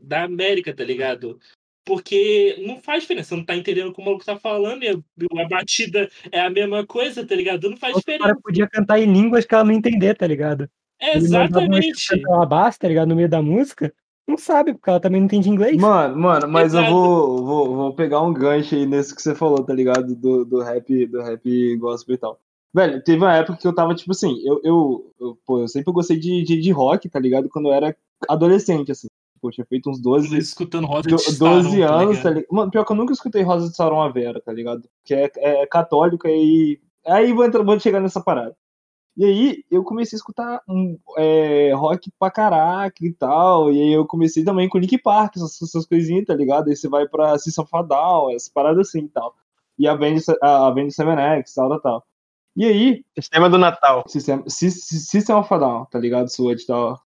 da América, tá ligado? Porque não faz diferença, você não tá entendendo o que o maluco tá falando, e a, a batida é a mesma coisa, tá ligado? Não faz O cara diferença. podia cantar em línguas que ela não entender, tá ligado? Ele uma Exatamente. ela basta, tá ligado? No meio da música. Não sabe, porque ela também não entende inglês. Mano, mano, mas Exato. eu vou, vou, vou pegar um gancho aí nesse que você falou, tá ligado? Do, do rap, do rap gospel e tal. Velho, teve uma época que eu tava, tipo assim, eu, eu, eu, pô, eu sempre gostei de, de, de rock, tá ligado? Quando eu era adolescente, assim. Pô, eu tinha feito uns 12, Escutando Rosa de 12 Starão, tá anos, ligado? tá ligado? Mano, pior que eu nunca escutei Rosa de Saron a Vera, tá ligado? Que é, é católica e. Aí vou, entrar, vou chegar nessa parada. E aí eu comecei a escutar um, é, rock pra caraca e tal. E aí eu comecei também com Nick Park, essas, essas coisinhas, tá ligado? Aí você vai pra System a Down, essas paradas assim e tal. E a Avenged a Avenged Sevenx, tal, tal, tal. E aí, Sistema do Natal. System, Sys- System of a Down, tá ligado? Sword e tal.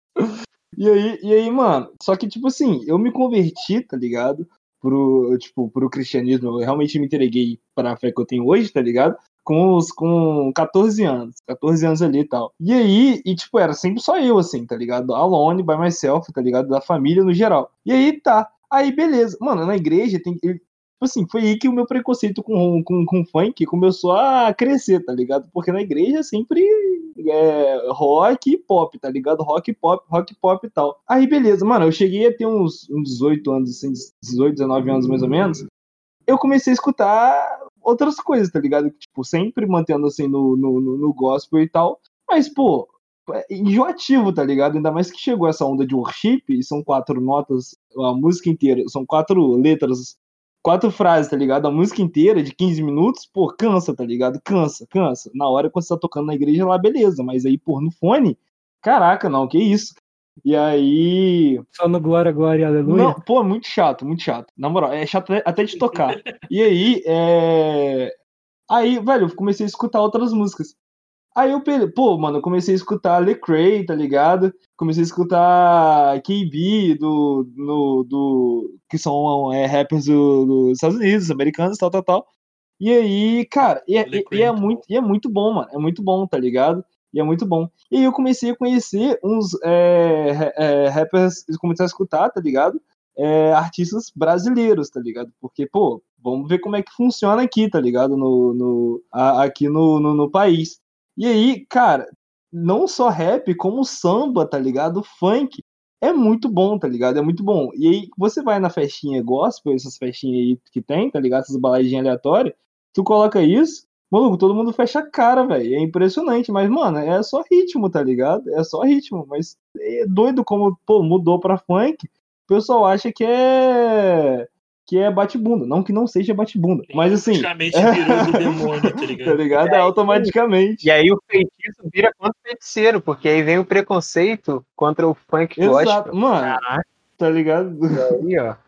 E aí, e aí, mano, só que, tipo assim, eu me converti, tá ligado? pro, tipo, pro cristianismo, eu realmente me entreguei pra fé que eu tenho hoje, tá ligado? Com, os, com 14 anos, 14 anos ali e tal. E aí, e tipo, era sempre só eu, assim, tá ligado? Alone, by myself, tá ligado? Da família no geral. E aí, tá. Aí, beleza. Mano, na igreja tem. Tipo assim, foi aí que o meu preconceito com, com, com funk começou a crescer, tá ligado? Porque na igreja sempre é, rock e pop, tá ligado? Rock e pop, rock e pop e tal. Aí, beleza, mano, eu cheguei a ter uns, uns 18 anos, assim, 18, 19 anos mais ou menos. Eu comecei a escutar outras coisas, tá ligado? Tipo, sempre mantendo assim no, no, no, gospel e tal. Mas, pô, é enjoativo, tá ligado? Ainda mais que chegou essa onda de worship, e são quatro notas, a música inteira, são quatro letras, quatro frases, tá ligado? A música inteira de 15 minutos, pô, cansa, tá ligado? Cansa, cansa. Na hora que você tá tocando na igreja lá, beleza, mas aí, pô, no fone, caraca, não, que isso. E aí. Só no Glória, Glória e Aleluia? Não, pô, muito chato, muito chato. Na moral, é chato até de tocar. e aí, é. Aí, velho, eu comecei a escutar outras músicas. Aí eu, pô, mano, comecei a escutar Lecrae, tá ligado? Comecei a escutar KB do, no, do que são é, rappers do, dos Estados Unidos, americanos, tal, tal, tal. E aí, cara, e, e, e, é muito, e é muito bom, mano. É muito bom, tá ligado? E é muito bom. E aí eu comecei a conhecer uns é, é, rappers, comecei a escutar, tá ligado? É, artistas brasileiros, tá ligado? Porque, pô, vamos ver como é que funciona aqui, tá ligado? No, no, a, aqui no, no, no país. E aí, cara, não só rap, como samba, tá ligado? Funk. É muito bom, tá ligado? É muito bom. E aí, você vai na festinha gospel, essas festinhas aí que tem, tá ligado? Essas baladinhas aleatórias, tu coloca isso, maluco, todo mundo fecha a cara, velho. É impressionante, mas, mano, é só ritmo, tá ligado? É só ritmo. Mas é doido como, pô, mudou pra funk. O pessoal acha que é que é bate-bunda. Não que não seja bate-bunda, mas assim. Automaticamente virou do demônio, tá ligado? tá ligado? É automaticamente. E aí o feitiço vira contra o feiticeiro, porque aí vem o preconceito contra o funk Exato, gospel. mano. Caraca. Tá ligado? E aí, ó.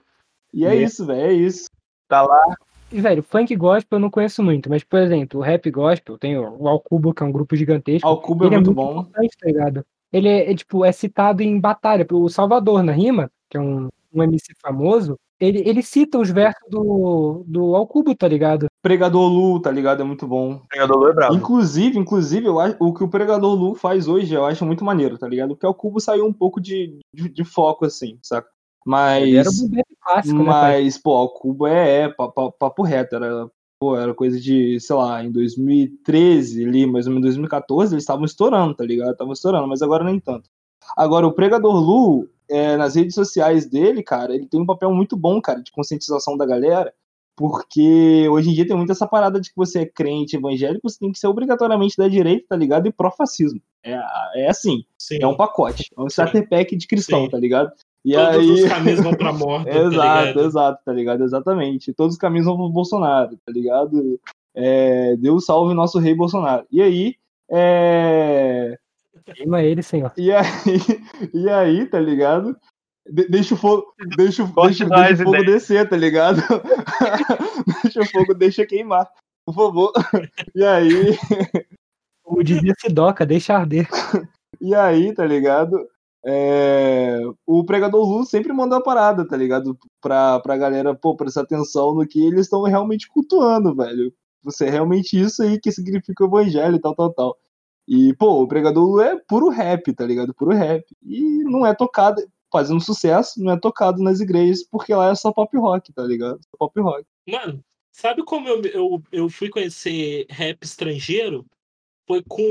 E é isso, velho, é isso. Tá lá. E, velho, funk gospel eu não conheço muito, mas, por exemplo, o rap gospel, tem o Alcubo, que é um grupo gigantesco. Alcubo é ele muito bom. tá ligado? Ele é, é, tipo, é citado em batalha. O Salvador, na rima, que é um, um MC famoso, ele, ele cita os versos do, do Alcubo, tá ligado? Pregador Lu, tá ligado? É muito bom. Pregador Lu é bravo. Inclusive, inclusive, eu acho, o que o Pregador Lu faz hoje, eu acho muito maneiro, tá ligado? Porque o Cubo saiu um pouco de, de, de foco, assim, saca? Mas. Ele era bap clássico, né? Mas, pô, o Cubo é, é papo, papo reto, era. Pô, era coisa de, sei lá, em 2013, ali, mais ou menos 2014, eles estavam estourando, tá ligado? Estavam estourando, mas agora nem tanto. Agora, o Pregador Lu, é, nas redes sociais dele, cara, ele tem um papel muito bom, cara, de conscientização da galera, porque hoje em dia tem muito essa parada de que você é crente evangélico, você tem que ser obrigatoriamente da direita, tá ligado? E pró-fascismo. É, é assim, Sim. é um pacote, é um starter pack de cristão, Sim. tá ligado? E Todos aí... os caminhos vão pra morte. tá exato, ligado? exato, tá ligado? Exatamente. Todos os caminhos vão pro Bolsonaro, tá ligado? É, Deus salve nosso rei Bolsonaro. E aí, é... Queima ele, senhor. E aí, e aí, tá ligado? De- deixa o fogo, deixa, o- deixa, deixa o fogo descer, tá ligado? deixa o fogo, deixa queimar, por favor. E aí, Como dizia Sidoca, deixa arder. e aí, tá ligado? É, o pregador Lu sempre manda uma parada, tá ligado? Pra, pra galera, pô, prestar atenção no que eles estão realmente cultuando, velho. Você é realmente isso aí que significa o evangelho e tal, tal, tal. E, pô, o pregador Lu é puro rap, tá ligado? Puro rap. E não é tocado, fazendo sucesso, não é tocado nas igrejas, porque lá é só pop rock, tá ligado? Só pop rock. Mano, sabe como eu, eu, eu fui conhecer rap estrangeiro? Foi com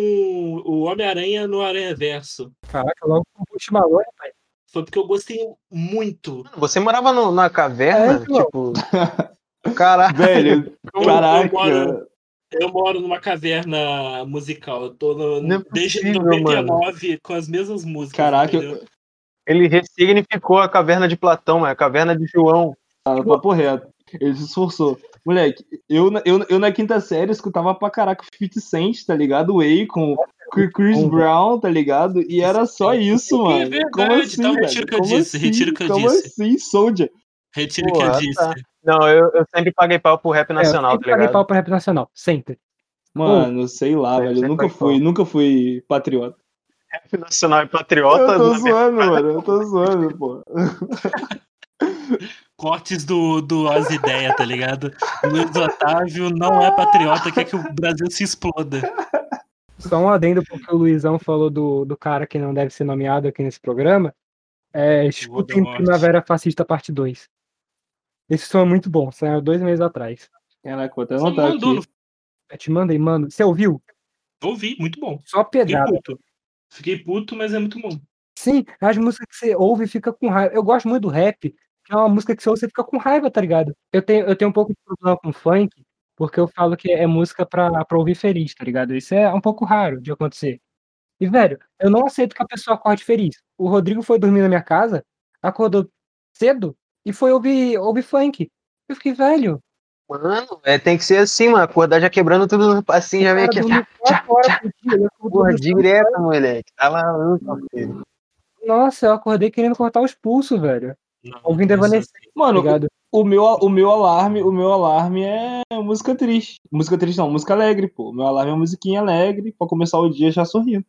o Homem-Aranha no Aranha Verso. Caraca, logo com o Post Malone, pai. Foi porque eu gostei muito. Você morava no- na caverna? É, tipo. Caralho. Velho, Eu- caraca. Eu moro, eu moro numa caverna musical. Eu tô no, Não é desde possível, 99 com as mesmas músicas. Caraca, entendeu? Ele ressignificou a caverna de Platão, é a caverna de João. Ah, papo reto. Ele se esforçou. Moleque, eu, na- eu, eu na quinta série escutava pra caraca 50 Cent, tá ligado? O Akon, o Chris Brown, tá ligado? E era só isso, É mano. verdade, Como assim, então velho? retiro o que eu Como disse, assim? retiro o que eu Como disse. assim, Soldier? Retiro o que eu disse. tá. Não, eu, eu sempre paguei pau pro rap nacional, é, eu tá sempre paguei ligado? pau pra rap nacional, sempre. Mano, sei lá, velho. Eu nunca fui, qual? nunca fui patriota. Rap nacional e patriota. Eu tô na zoando, mano. Eu tô zoando, pô. Cortes do, do As Ideia, tá ligado? Luiz Otávio não é patriota, quer que o Brasil se exploda. Só um adendo porque o Luizão falou do, do cara que não deve ser nomeado aqui nesse programa. É, escutem. Primavera Fascista Parte 2. Esse som é muito bom, saiu dois meses atrás. Caraca, vou até anotar aqui. Eu te mandei, mano. Você ouviu? ouvi, muito bom. Só Fiquei pedrada. puto. Fiquei puto, mas é muito bom. Sim, as músicas que você ouve e fica com raiva. Eu gosto muito do rap, que é uma música que você ouve e você fica com raiva, tá ligado? Eu tenho, eu tenho um pouco de problema com funk, porque eu falo que é música pra, pra ouvir feliz, tá ligado? Isso é um pouco raro de acontecer. E, velho, eu não aceito que a pessoa acorde feliz. O Rodrigo foi dormir na minha casa, acordou cedo e foi ouvir, ouvir funk. Eu fiquei, velho, Mano, é, tem que ser assim, mano. Acordar já quebrando tudo assim, já vem aqui. dia. ele acordou Porra, direto, moleque. Tá maluco, filho. Nossa, eu acordei querendo cortar os pulsos, velho. Não, Ouvindo mas- Evanescence, tá Mano, ligado? o meu, o meu alarme, o meu alarme é música triste. Música triste não, música alegre, pô. O meu alarme é musiquinha alegre pra começar o dia já sorrindo.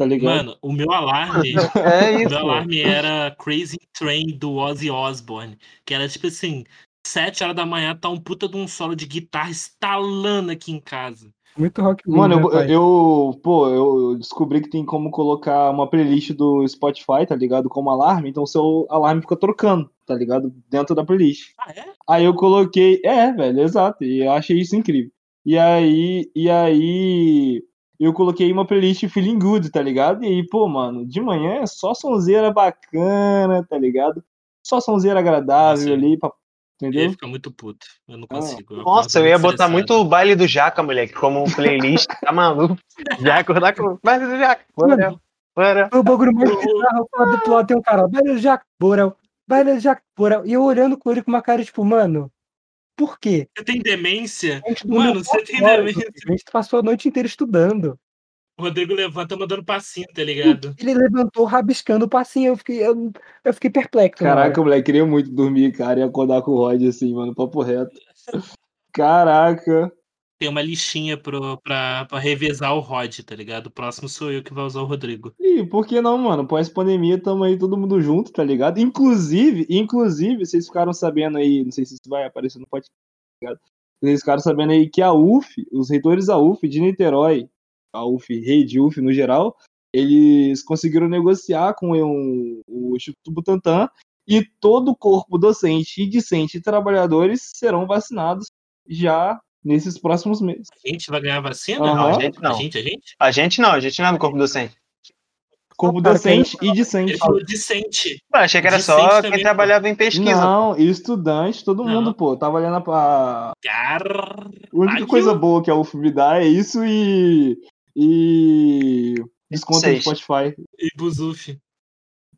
Tá ligado? Mano, o meu alarme. É O isso, meu pô. alarme era Crazy Train do Ozzy Osbourne. Que era tipo assim, 7 horas da manhã tá um puta de um solo de guitarra estalando aqui em casa. Muito rock Mano, né, eu, pai? eu, pô, eu descobri que tem como colocar uma playlist do Spotify, tá ligado? Como alarme, então seu alarme fica trocando, tá ligado? Dentro da playlist. Ah, é? Aí eu coloquei, é, velho, exato, e eu achei isso incrível. E aí, e aí eu coloquei uma playlist feeling good, tá ligado? E aí, pô, mano, de manhã é só sonzeira bacana, tá ligado? Só sonzeira agradável ali, pra, Eu ia entendeu? ficar muito puto. Eu não Ah. consigo. eu Nossa, eu ia botar estressado. muito o baile do Jaca, moleque, como playlist. Tá maluco? Já acordar com o baile do Jaca. Bora, bora. Foi o bagulho mais bizarro do lado tem um cara, Baile Jack Borel, Baile Jack Borel. E eu olhando com ele com uma cara, tipo, mano, por quê? Você tem demência? Mano, você tem horas, demência. A gente passou a noite inteira estudando. O Rodrigo levanta mandando passinho, tá ligado? Ele levantou rabiscando o passinho. Eu fiquei, eu, eu fiquei perplexo. Caraca, moleque, queria muito dormir, cara, e acordar com o Rod assim, mano, papo reto. Caraca. Tem uma listinha pro, revezar o Rod, tá ligado? O próximo sou eu que vai usar o Rodrigo. E por que não, mano? Pós-pandemia, tamo aí todo mundo junto, tá ligado? Inclusive, inclusive, vocês ficaram sabendo aí, não sei se isso vai aparecer no podcast, tá ligado? Vocês ficaram sabendo aí que a UF, os reitores da UF de Niterói, a UF, rede UF no geral, eles conseguiram negociar com o, o Instituto Butantan e todo o corpo docente e discente e trabalhadores serão vacinados já nesses próximos meses. A gente vai ganhar vacina? Aham. Não, a gente A não. gente, a gente? A gente não, a gente não é no corpo docente. Corpo docente e discente. Ele falou decente. Pô, achei que era Discente só também, quem pô. trabalhava em pesquisa. Não, estudante, todo Não. mundo, pô. Tava olhando a, Cara. A única Ai, coisa eu- boa que a UF me dá é isso e. E. Desconto do Seis. Spotify. E Buzuf.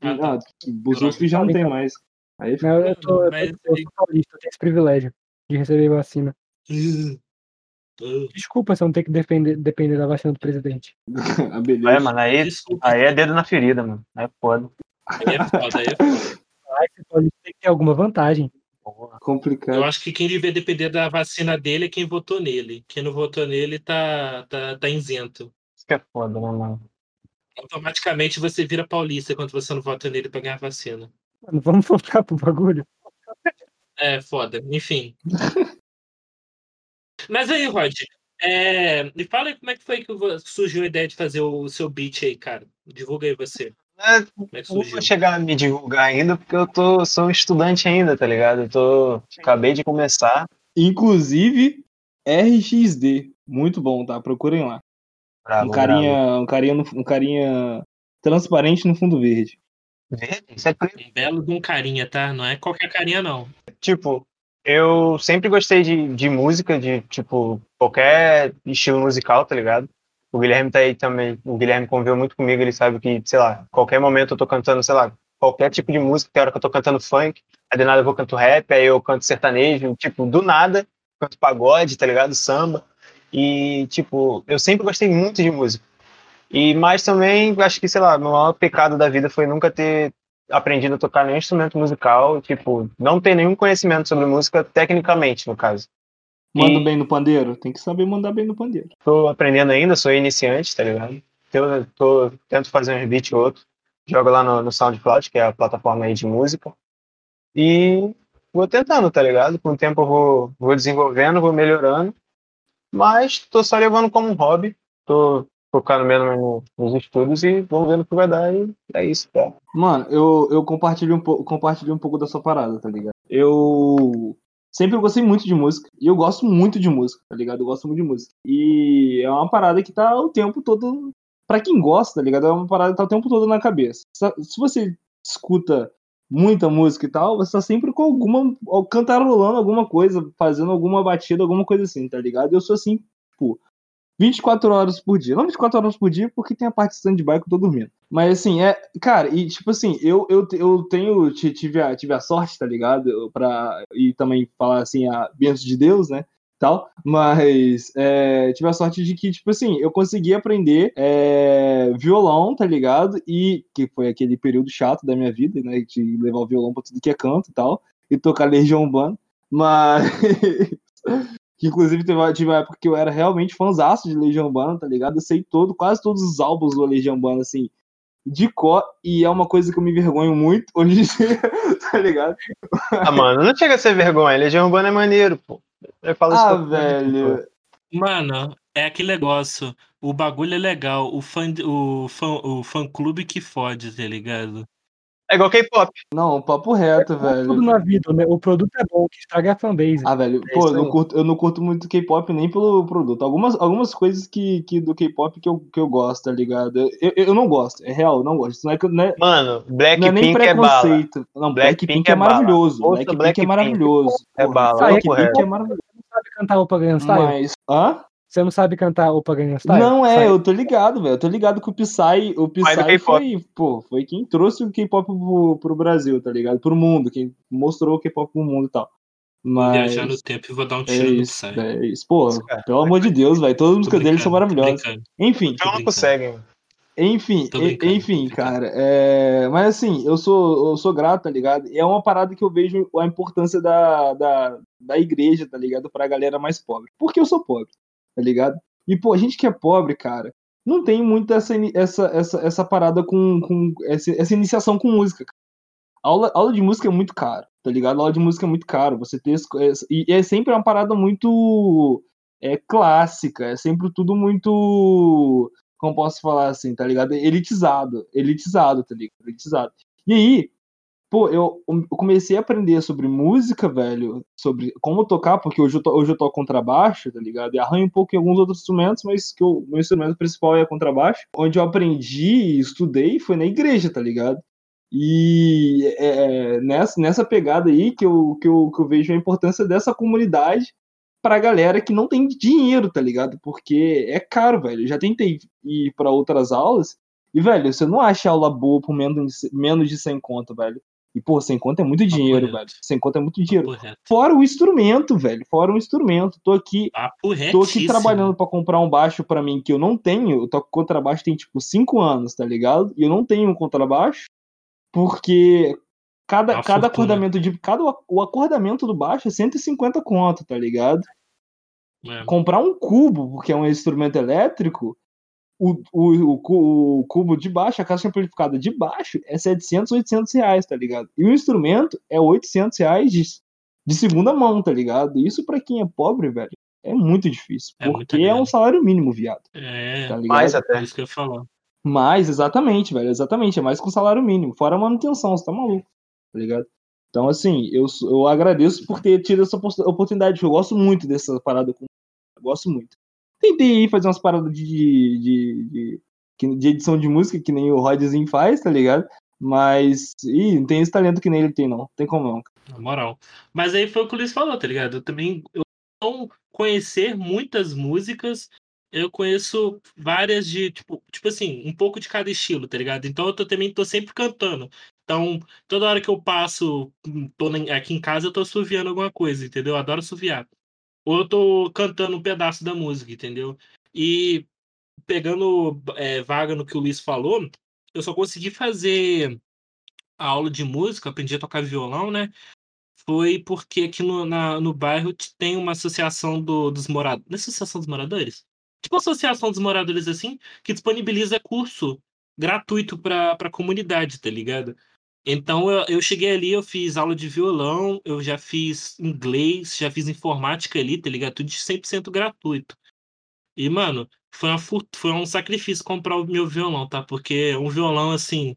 Ah, tá. Ah, Buzuf já não tem mais. Aí Não, eu, tô, eu, Mas- tô, eu sou paulista, eu tenho esse privilégio de receber vacina. Desculpa se eu não ter que depender, depender da vacina do presidente. É, mano, aí, Desculpa. aí é dedo na ferida, mano. Aí é foda. Aí é foda, aí é foda. Paulista tem que ter alguma vantagem. Eu Complicado. acho que quem devia depender da vacina dele é quem votou nele. Quem não votou nele tá, tá, tá isento. Isso que é foda, né, mano? Automaticamente você vira paulista quando você não vota nele pra ganhar vacina. Mano, vamos voltar pro bagulho. É, foda. Enfim. Mas aí, Rod, é, me fala aí como é que foi que surgiu a ideia de fazer o seu beat aí, cara. Divulga aí você. É, é não vou chegar a me divulgar ainda, porque eu tô, sou um estudante ainda, tá ligado? Eu tô. Acabei de começar. Inclusive, RXD. Muito bom, tá? Procurem lá. Bravo, Um carinha, um carinha, no- um carinha transparente no fundo verde. Verde? Isso é preto. Um belo de um carinha, tá? Não é qualquer carinha, não. Tipo, eu sempre gostei de, de música, de, tipo, qualquer estilo musical, tá ligado? O Guilherme tá aí também, o Guilherme conviveu muito comigo, ele sabe que, sei lá, qualquer momento eu tô cantando, sei lá, qualquer tipo de música, tem hora que eu tô cantando funk, aí de nada eu vou canto rap, aí eu canto sertanejo, tipo, do nada, canto pagode, tá ligado? Samba. E, tipo, eu sempre gostei muito de música. E, mas também, acho que, sei lá, meu maior pecado da vida foi nunca ter aprendido a tocar nenhum instrumento musical, tipo, não ter nenhum conhecimento sobre música tecnicamente, no caso. Manda E- bem no pandeiro? Tem que saber mandar bem no pandeiro. Tô aprendendo ainda, sou iniciante, tá ligado? Eu tô, tento fazer uns beats ou outro. Jogo lá no, no SoundCloud, que é a plataforma aí de música. E vou tentando, tá ligado? Com o tempo eu vou, vou desenvolvendo, vou melhorando. Mas tô só levando como um hobby. Tô focando mesmo no- nos estudos e vamos ver no que vai dar. E é isso, cara. Mano, eu, eu compartilho, um pouco, compartilho um pouco da sua parada, tá ligado? Eu sempre gostei muito de música. E eu gosto muito de música, tá ligado? Eu gosto muito de música. E é uma parada que tá o tempo todo. Pra quem gosta, tá ligado? É uma parada que tá o tempo todo na cabeça. Se- Se você escuta muita música e tal, você tá sempre com alguma. cantarolando alguma coisa, fazendo alguma batida, alguma coisa assim, tá ligado? Eu sou assim, tipo, 24 horas por dia. Não 24 horas por dia, porque tem a parte de stand-by que eu tô dormindo. Mas assim, é. Cara, e tipo assim, eu, eu, eu tenho. ti- Tive a, tive a sorte, tá ligado? Pra, e também falar assim, a bênção de Deus, né? Tal, mas é, tive a sorte de que, tipo assim, eu consegui aprender é, violão, tá ligado? E que foi aquele período chato da minha vida, né? De levar o violão pra tudo que é canto e tal, e tocar Legião Urbana. Mas. que inclusive teve, uma- tive uma época que eu era realmente fãzaço de Legião Urbana, tá ligado? Eu sei todo, quase todos os álbuns do Legião Urbana, assim, de cor, e é uma coisa que eu me envergonho muito hoje em dia, tá ligado? Ah, mano, não chega a ser vergonha. Legião Urbana é maneiro, pô. Eu falo isso Ah, mundo, velho. pô. Mano, é aquele negócio. O bagulho é legal. O fã, o fã, o fã clube que fode, tá ligado? É igual K-pop. Não, papo reto, Tudo velho. na vida, né? O produto é bom, o que estraga é a fanbase. Ah, velho, É pô, eu não curto, eu não curto muito K-pop nem pelo produto. Algumas, algumas coisas que, que do K-pop que eu, que eu gosto, tá ligado? Eu, eu, eu não gosto, é real, eu não gosto. Isso não é, que- não é, Mano, não é Blackpink é bala. preconceito. Não, Blackpink Blackpink é é maravilhoso. Blackpink é Blackpink. maravilhoso. É bala, Blackpink é maravilhoso. Você não sabe cantar Opa Gangnam Style? Mas. Hã? Você não sabe cantar Opa Gangnam Style? Não é, Sai. eu tô ligado, velho. Eu tô ligado que o Psy, o Psy foi, pô, foi quem trouxe o K-pop pro, pro Brasil, tá ligado? Pro mundo, quem mostrou o K-pop pro mundo e tal. Mas viajar no tempo e vou dar um é tiro no isso, Psy. é isso. Pô, pelo amor de Deus, velho. Todas as músicas dele são maravilhosas. Enfim, Então não conseguem. enfim, enfim, cara. é, Mas assim, eu sou, eu sou grato, tá ligado? E é uma parada que eu vejo a importância da, da, da igreja, tá ligado? Pra galera mais pobre. Porque eu sou pobre, tá ligado? E, pô, a gente que é pobre, cara, não tem muito essa, essa, essa, essa parada com, com essa, essa iniciação com música. cara. Aula, aula de música é muito caro, tá ligado? Aula de música é muito caro. Você ter. esse- E é sempre uma parada muito é, clássica, é sempre tudo muito. Como posso falar assim, tá ligado? Elitizado. Elitizado, tá ligado? Elitizado. E aí, pô, eu, eu comecei a aprender sobre música, velho, sobre como tocar, porque hoje eu, to, hoje eu toco contrabaixo, tá ligado? E arranho um pouco em alguns outros instrumentos, mas que o meu instrumento principal é contrabaixo. Onde eu aprendi e estudei foi na igreja, tá ligado? E é, nessa, nessa pegada aí que eu, que, eu, que eu vejo a importância dessa comunidade pra galera que não tem dinheiro, tá ligado? Porque é caro, velho. Eu já tentei ir pra outras aulas e, velho, você não acha aula boa por menos, menos de 100 conto, velho. E, pô, 100 conto é muito dinheiro, velho. 100 conto é muito dinheiro. Fora o instrumento, velho. Fora o instrumento. Tô aqui Tô aqui trabalhando pra comprar um baixo pra mim que eu não tenho. Eu toco contrabaixo tem tipo 5 anos, tá ligado? E eu não tenho um contrabaixo porque cada, Uma cada fortuna. acordamento de cada o acordamento do baixo é 150 conto, tá ligado? É. Comprar um cubo, porque é um instrumento elétrico, o, o, o, o cubo de baixo, a caixa amplificada de baixo é 700, 800 reais, tá ligado? E o instrumento é 800 reais de, de segunda mão, tá ligado? Isso pra quem é pobre, velho, é muito difícil. É porque é um salário mínimo, viado. É, Tá ligado? Mais é até. isso que eu ia falar. Mais, exatamente, velho. Exatamente. É mais com salário mínimo. Fora a manutenção, você tá maluco. Tá ligado? Então, assim, eu, eu agradeço por ter tido essa opor- oportunidade. Eu gosto muito dessa parada. com- Eu gosto muito. Tentei fazer umas paradas de, de, de, de- edição de música, que nem o Rodzinho faz, tá ligado? Mas. Não tem esse talento que nem ele tem, não. Tem como não. Na moral. Mas aí foi o que o Luiz falou, tá ligado? Eu também eu não conhecer muitas músicas, eu conheço várias de, tipo, tipo assim, um pouco de cada estilo, tá ligado? Então eu tô, também tô sempre cantando. Então, toda hora que eu passo, hum, tô aqui em casa, eu tô assoviando alguma coisa, entendeu? Eu adoro assoviar. Ou eu tô cantando um pedaço da música, entendeu? E pegando é, vaga no que o Luiz falou, eu só consegui fazer a aula de música, aprendi a tocar violão, né? Foi porque aqui no, na- no bairro tem uma associação do- dos moradores. Não é associação dos moradores? Tipo associação dos moradores assim, que disponibiliza curso gratuito pra, pra comunidade, tá ligado? Então eu, eu cheguei ali, eu fiz aula de violão, eu já fiz inglês, já fiz informática ali, tá ligado? Tudo de 100% gratuito. E, mano, foi, uma, foi um sacrifício comprar o meu violão, tá? Porque um violão, assim,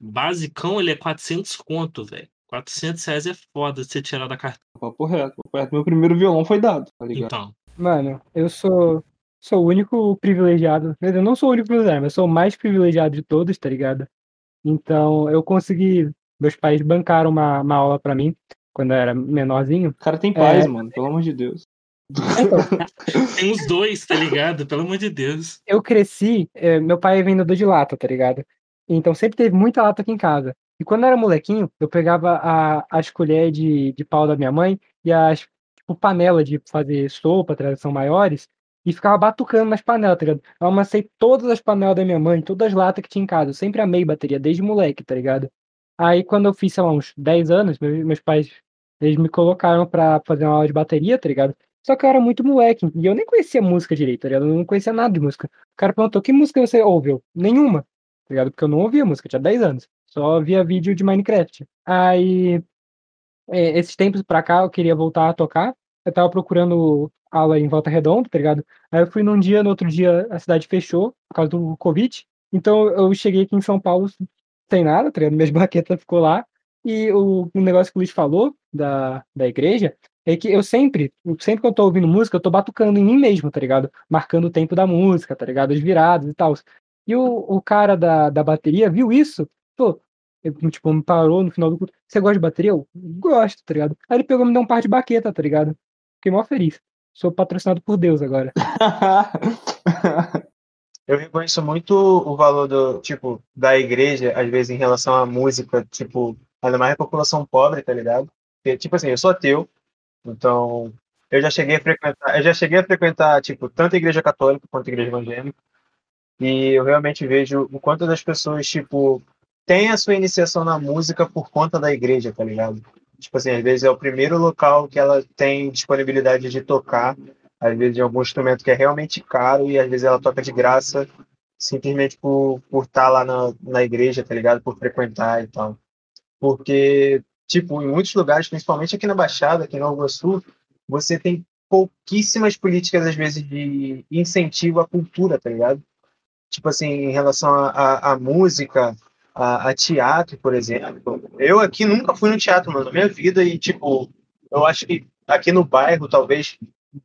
basicão, ele é 400 conto, velho. 400 reais é foda você tirar da carteira. Papo reto, papo reto. Meu primeiro violão foi dado, tá ligado? Então, Mano, eu sou, sou o único privilegiado. Eu não sou o único privilegiado, mas sou o mais privilegiado de todos, tá ligado? Então, eu consegui. Meus pais bancaram uma, uma aula pra mim quando eu era menorzinho. O cara tem paz, É. mano, pelo amor de Deus. tem os dois, tá ligado? Pelo amor de Deus. Eu cresci, eh, meu pai é vendedor de lata, tá ligado? Então sempre teve muita lata aqui em casa. E quando eu era molequinho, eu pegava a, as colheres de, de pau da minha mãe e as tipo, panela de fazer sopa, tradição maiores, e ficava batucando nas panelas, tá ligado? Eu amassei todas as panelas da minha mãe, todas as latas que tinha em casa. Eu sempre amei bateria, desde moleque, tá ligado? Aí quando eu fiz, sei lá, uns 10 anos, meus, meus pais, eles me colocaram pra fazer uma aula de bateria, tá ligado? Só que eu era muito moleque, e eu nem conhecia música direito, tá ligado? Eu não conhecia nada de música. O cara perguntou, que música você ouviu? Nenhuma, tá ligado? Porque eu não ouvia música, tinha 10 anos. Só via vídeo de Minecraft. Aí, é, esses tempos pra cá, eu queria voltar a tocar. Eu tava procurando aula em Volta Redonda, tá ligado? Aí eu fui num dia, no outro dia a cidade fechou, por causa do Covid. Então eu cheguei aqui em São Paulo sem nada, tá ligado? Minhas baquetas ficou lá. E o, negócio que o Luiz falou da, da igreja é que eu sempre, sempre que eu tô ouvindo música, eu tô batucando em mim mesmo, tá ligado? Marcando o tempo da música, tá ligado? As viradas e tal. E o, o cara da, da bateria viu isso, pô, ele, tipo, me parou no final do culto. Você gosta de bateria? Eu gosto, tá ligado? Aí ele pegou e me deu um par de baqueta, tá ligado? Fiquei mó feliz. Sou patrocinado por Deus agora. Eu reconheço muito o valor do, tipo, da igreja, às vezes, em relação à música, tipo, ainda mais a população pobre, tá ligado? Porque, tipo assim, eu sou ateu, então eu já cheguei a frequentar, eu já cheguei a frequentar, tipo, tanto a igreja católica quanto a igreja evangélica, e eu realmente vejo o quanto das pessoas, tipo, têm a sua iniciação na música por conta da igreja, tá ligado? Tipo assim, às vezes é o primeiro local que ela tem disponibilidade de tocar, às vezes de algum instrumento que é realmente caro e às vezes ela toca de graça simplesmente por por estar lá na, na igreja, tá ligado? Por frequentar e tal. Porque, tipo, em muitos lugares, principalmente aqui na Baixada, aqui no Nova Sul, você tem pouquíssimas políticas, às vezes, de incentivo à cultura, tá ligado? Tipo assim, em relação à música, a, a teatro, por exemplo. Eu aqui nunca fui no teatro, na minha vida, e, tipo, eu acho que aqui no bairro, talvez,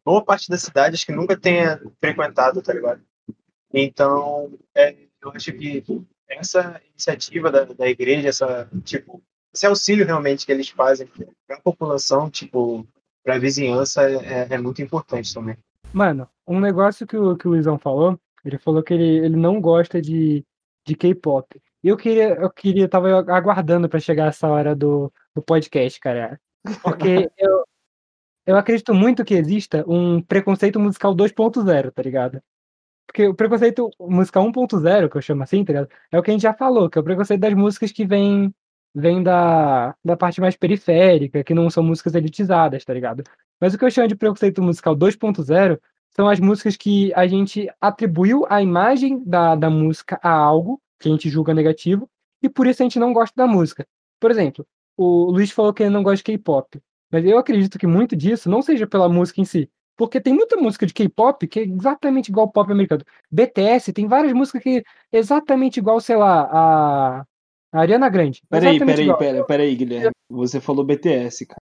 boa parte da cidade, acho que nunca tenha frequentado, tá ligado? Então, é, eu acho que essa iniciativa da, da igreja, essa, tipo, esse auxílio realmente que eles fazem para a população, tipo, para a vizinhança, é, é muito importante também. Mano, um negócio que o, que o Luizão falou, ele falou que ele, ele não gosta de, de K-pop. E eu queria, eu queria, tava aguardando pra chegar essa hora do, do podcast, cara. Porque eu, eu acredito muito que exista um preconceito musical 2.0, tá ligado? Porque o preconceito musical 1.0, que eu chamo assim, tá ligado? É o que a gente já falou, que é o preconceito das músicas que vem, vem da, da parte mais periférica, que não são músicas elitizadas, tá ligado? Mas o que eu chamo de preconceito musical 2.0 são as músicas que a gente atribuiu a imagem da, da música a algo que a gente julga negativo, e por isso a gente não gosta da música. Por exemplo, o Luiz falou que ele não gosta de K-pop, mas eu acredito que muito disso não seja pela música em si, porque tem muita música de K-pop que é exatamente igual ao pop americano. BTS tem várias músicas que é exatamente igual, sei lá, a, a Ariana Grande. Peraí, peraí, peraí, peraí, Guilherme. Você falou BTS, cara.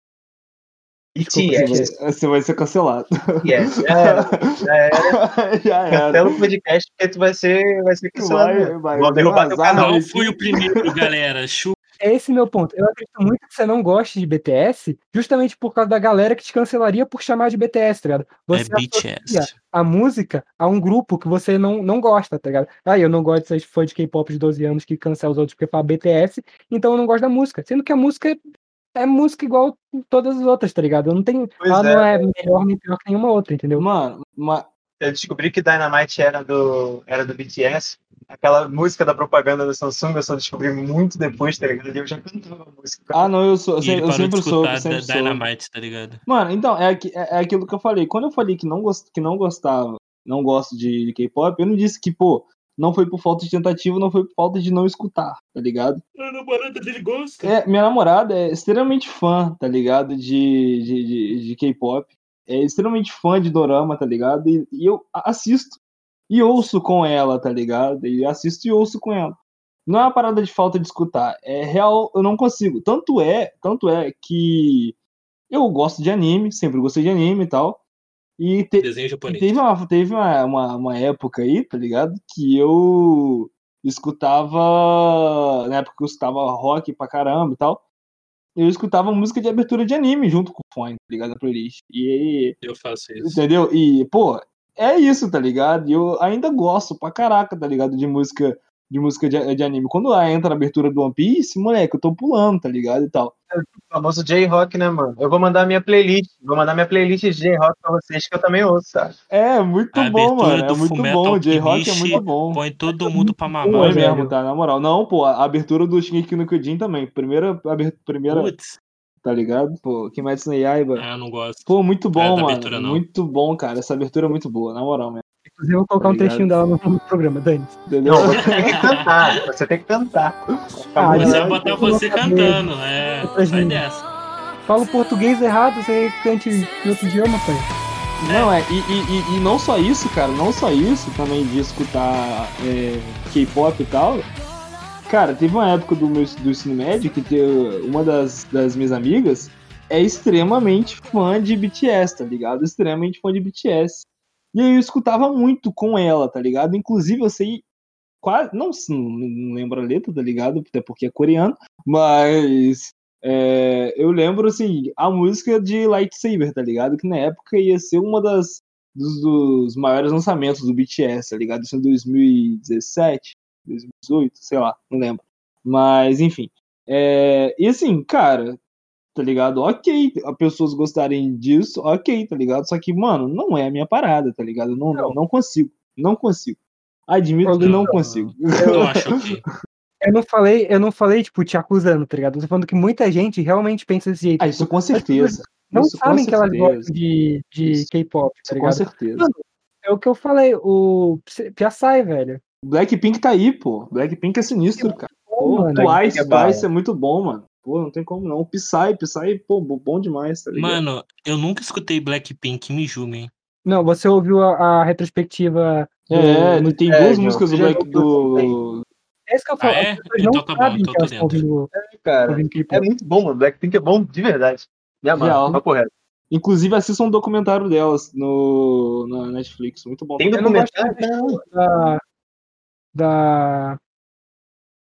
Desculpa, Você BTS. vai, você vai ser cancelado. Yes, já era, já era. Já era. Cancela o podcast porque tu vai ser, vai ser cancelado. Vai, vai, Vou vai derrubar teu canal. Não fui o primeiro, galera. Chu É esse meu ponto. Eu acredito muito que você não goste de BTS, justamente por causa da galera que te cancelaria por chamar de BTS, tá ligado? é Você associa BTS. a música a um grupo que você não, não gosta, tá ligado? Ah, eu não gosto dessas fãs de K-pop de 12 anos que cancela os outros porque fala BTS, então eu não gosto da música. Sendo que a música é, música igual todas as outras, tá ligado? Eu não tenho, Pois ela é. não é melhor nem pior que nenhuma outra, entendeu? Mano, ma- Eu descobri que Dynamite era do, era do BTS. Aquela música da propaganda da Samsung eu só descobri muito depois, tá ligado? Eu já cantava a música. ah, não, eu sou, eu, sempre- eu sempre soube, escutar sempre da soube. Dynamite, tá ligado? Mano, então, é, é, é aquilo que eu falei. Quando eu falei que não, gost, que não gostava, não gosto de, de K-pop, eu não disse que, pô, não foi por falta de tentativa, não foi por falta de não escutar, tá ligado? A namorada dele gosta. É, minha namorada é extremamente fã, tá ligado? De, de, de, de K-pop. É extremamente fã de Dorama, tá ligado? E, e eu assisto e ouço com ela, tá ligado? E assisto e ouço com ela. Não é uma parada de falta de escutar, é real, eu não consigo. Tanto é, tanto é que eu gosto de anime, sempre gostei de anime e tal. E, te- Desenho japonês. teve, uma, teve uma, uma, uma época aí, tá ligado? Que eu escutava. Na época que eu escutava rock pra caramba e tal. Eu escutava música de abertura de anime junto com o fone, tá ligado? Na playlist. E Eu faço isso. Entendeu? E, pô, é isso, tá ligado? E eu ainda gosto pra caraca, tá ligado? De música de música de, de anime. Quando lá entra a abertura do One Piece, moleque, eu tô pulando, tá ligado? E tal. O famoso J-Rock, né, mano? Eu vou mandar minha playlist. Vou mandar minha playlist de J-Rock pra vocês, que eu também ouço, sabe? É, muito A bom, abertura mano. É muito bom. J-Rock é muito bom. Põe todo mundo pra mamar. Foi velho. mesmo, tá? Na moral. Não, pô, a abertura do Shingeki no Kyojin também. Primeira, aber- primeira Putz, tá ligado? Pô, Kimetsu no Yaiba. ah, eu não gosto. Pô, muito É, bom, da mano. abertura não. Muito bom, cara. Essa abertura é muito boa, na moral mesmo. Inclusive, eu vou colocar Tá um trechinho dela no programa, Dani. Não, você tem que cantar. Você tem que cantar. Ah, Você já- vai botar você cantando, é. Outra Sai gente. dessa. Fala o português errado, você cante em outro idioma, pai. Não, é, e, e, e- e não só isso, cara, não só isso, também de escutar é, K-pop e tal. Cara, teve uma época do meu do ensino médio que teve uma das, das minhas amigas é extremamente fã de BTS, tá ligado? Extremamente fã de BTS. E aí eu escutava muito com ela, tá ligado? Inclusive eu sei quase, não, não lembro a letra, tá ligado? Até porque é coreano, mas é, eu lembro, assim, a música de Lightsaber, tá ligado? Que na época ia ser uma das dos, dos maiores lançamentos do BTS, tá ligado? Isso em 2017, 2018, sei lá, não lembro. Mas, enfim. É, e assim, cara, tá ligado? Ok, as pessoas gostarem disso, ok, tá ligado? Só que, mano, não é a minha parada, tá ligado? Não, não, não consigo, não consigo. Admito que não consigo. Eu acho que. Eu não falei, eu não falei, tipo, te acusando, tá ligado? Eu tô falando que muita gente realmente pensa desse jeito. Ah, isso com certeza. não isso sabem que elas gostam de, de K-pop, tá Isso com ligado? certeza. Mano, É o que eu falei, o Piaçai, velho. Blackpink tá aí, pô. Blackpink é sinistro, cara. Pô, mano, Twice, é. Twice é muito bom, mano. Pô, não tem como não. O Psy, Psy, pô, bo- bom demais, tá ligado? Mano, eu nunca escutei Blackpink, me julguem. Não, você ouviu a, a retrospectiva. do- é, tem É, duas músicas do Black do. É isso que eu falo. Ah, é? Então não tá bom, então tô dentro. ouvindo, Cara, é muito bom, mano. Blackpink é bom, de verdade. Me Real. amarra, papo reto. Inclusive, assistam um documentário delas no, na Netflix. Muito bom. Tem não documentário? Não. da. Da.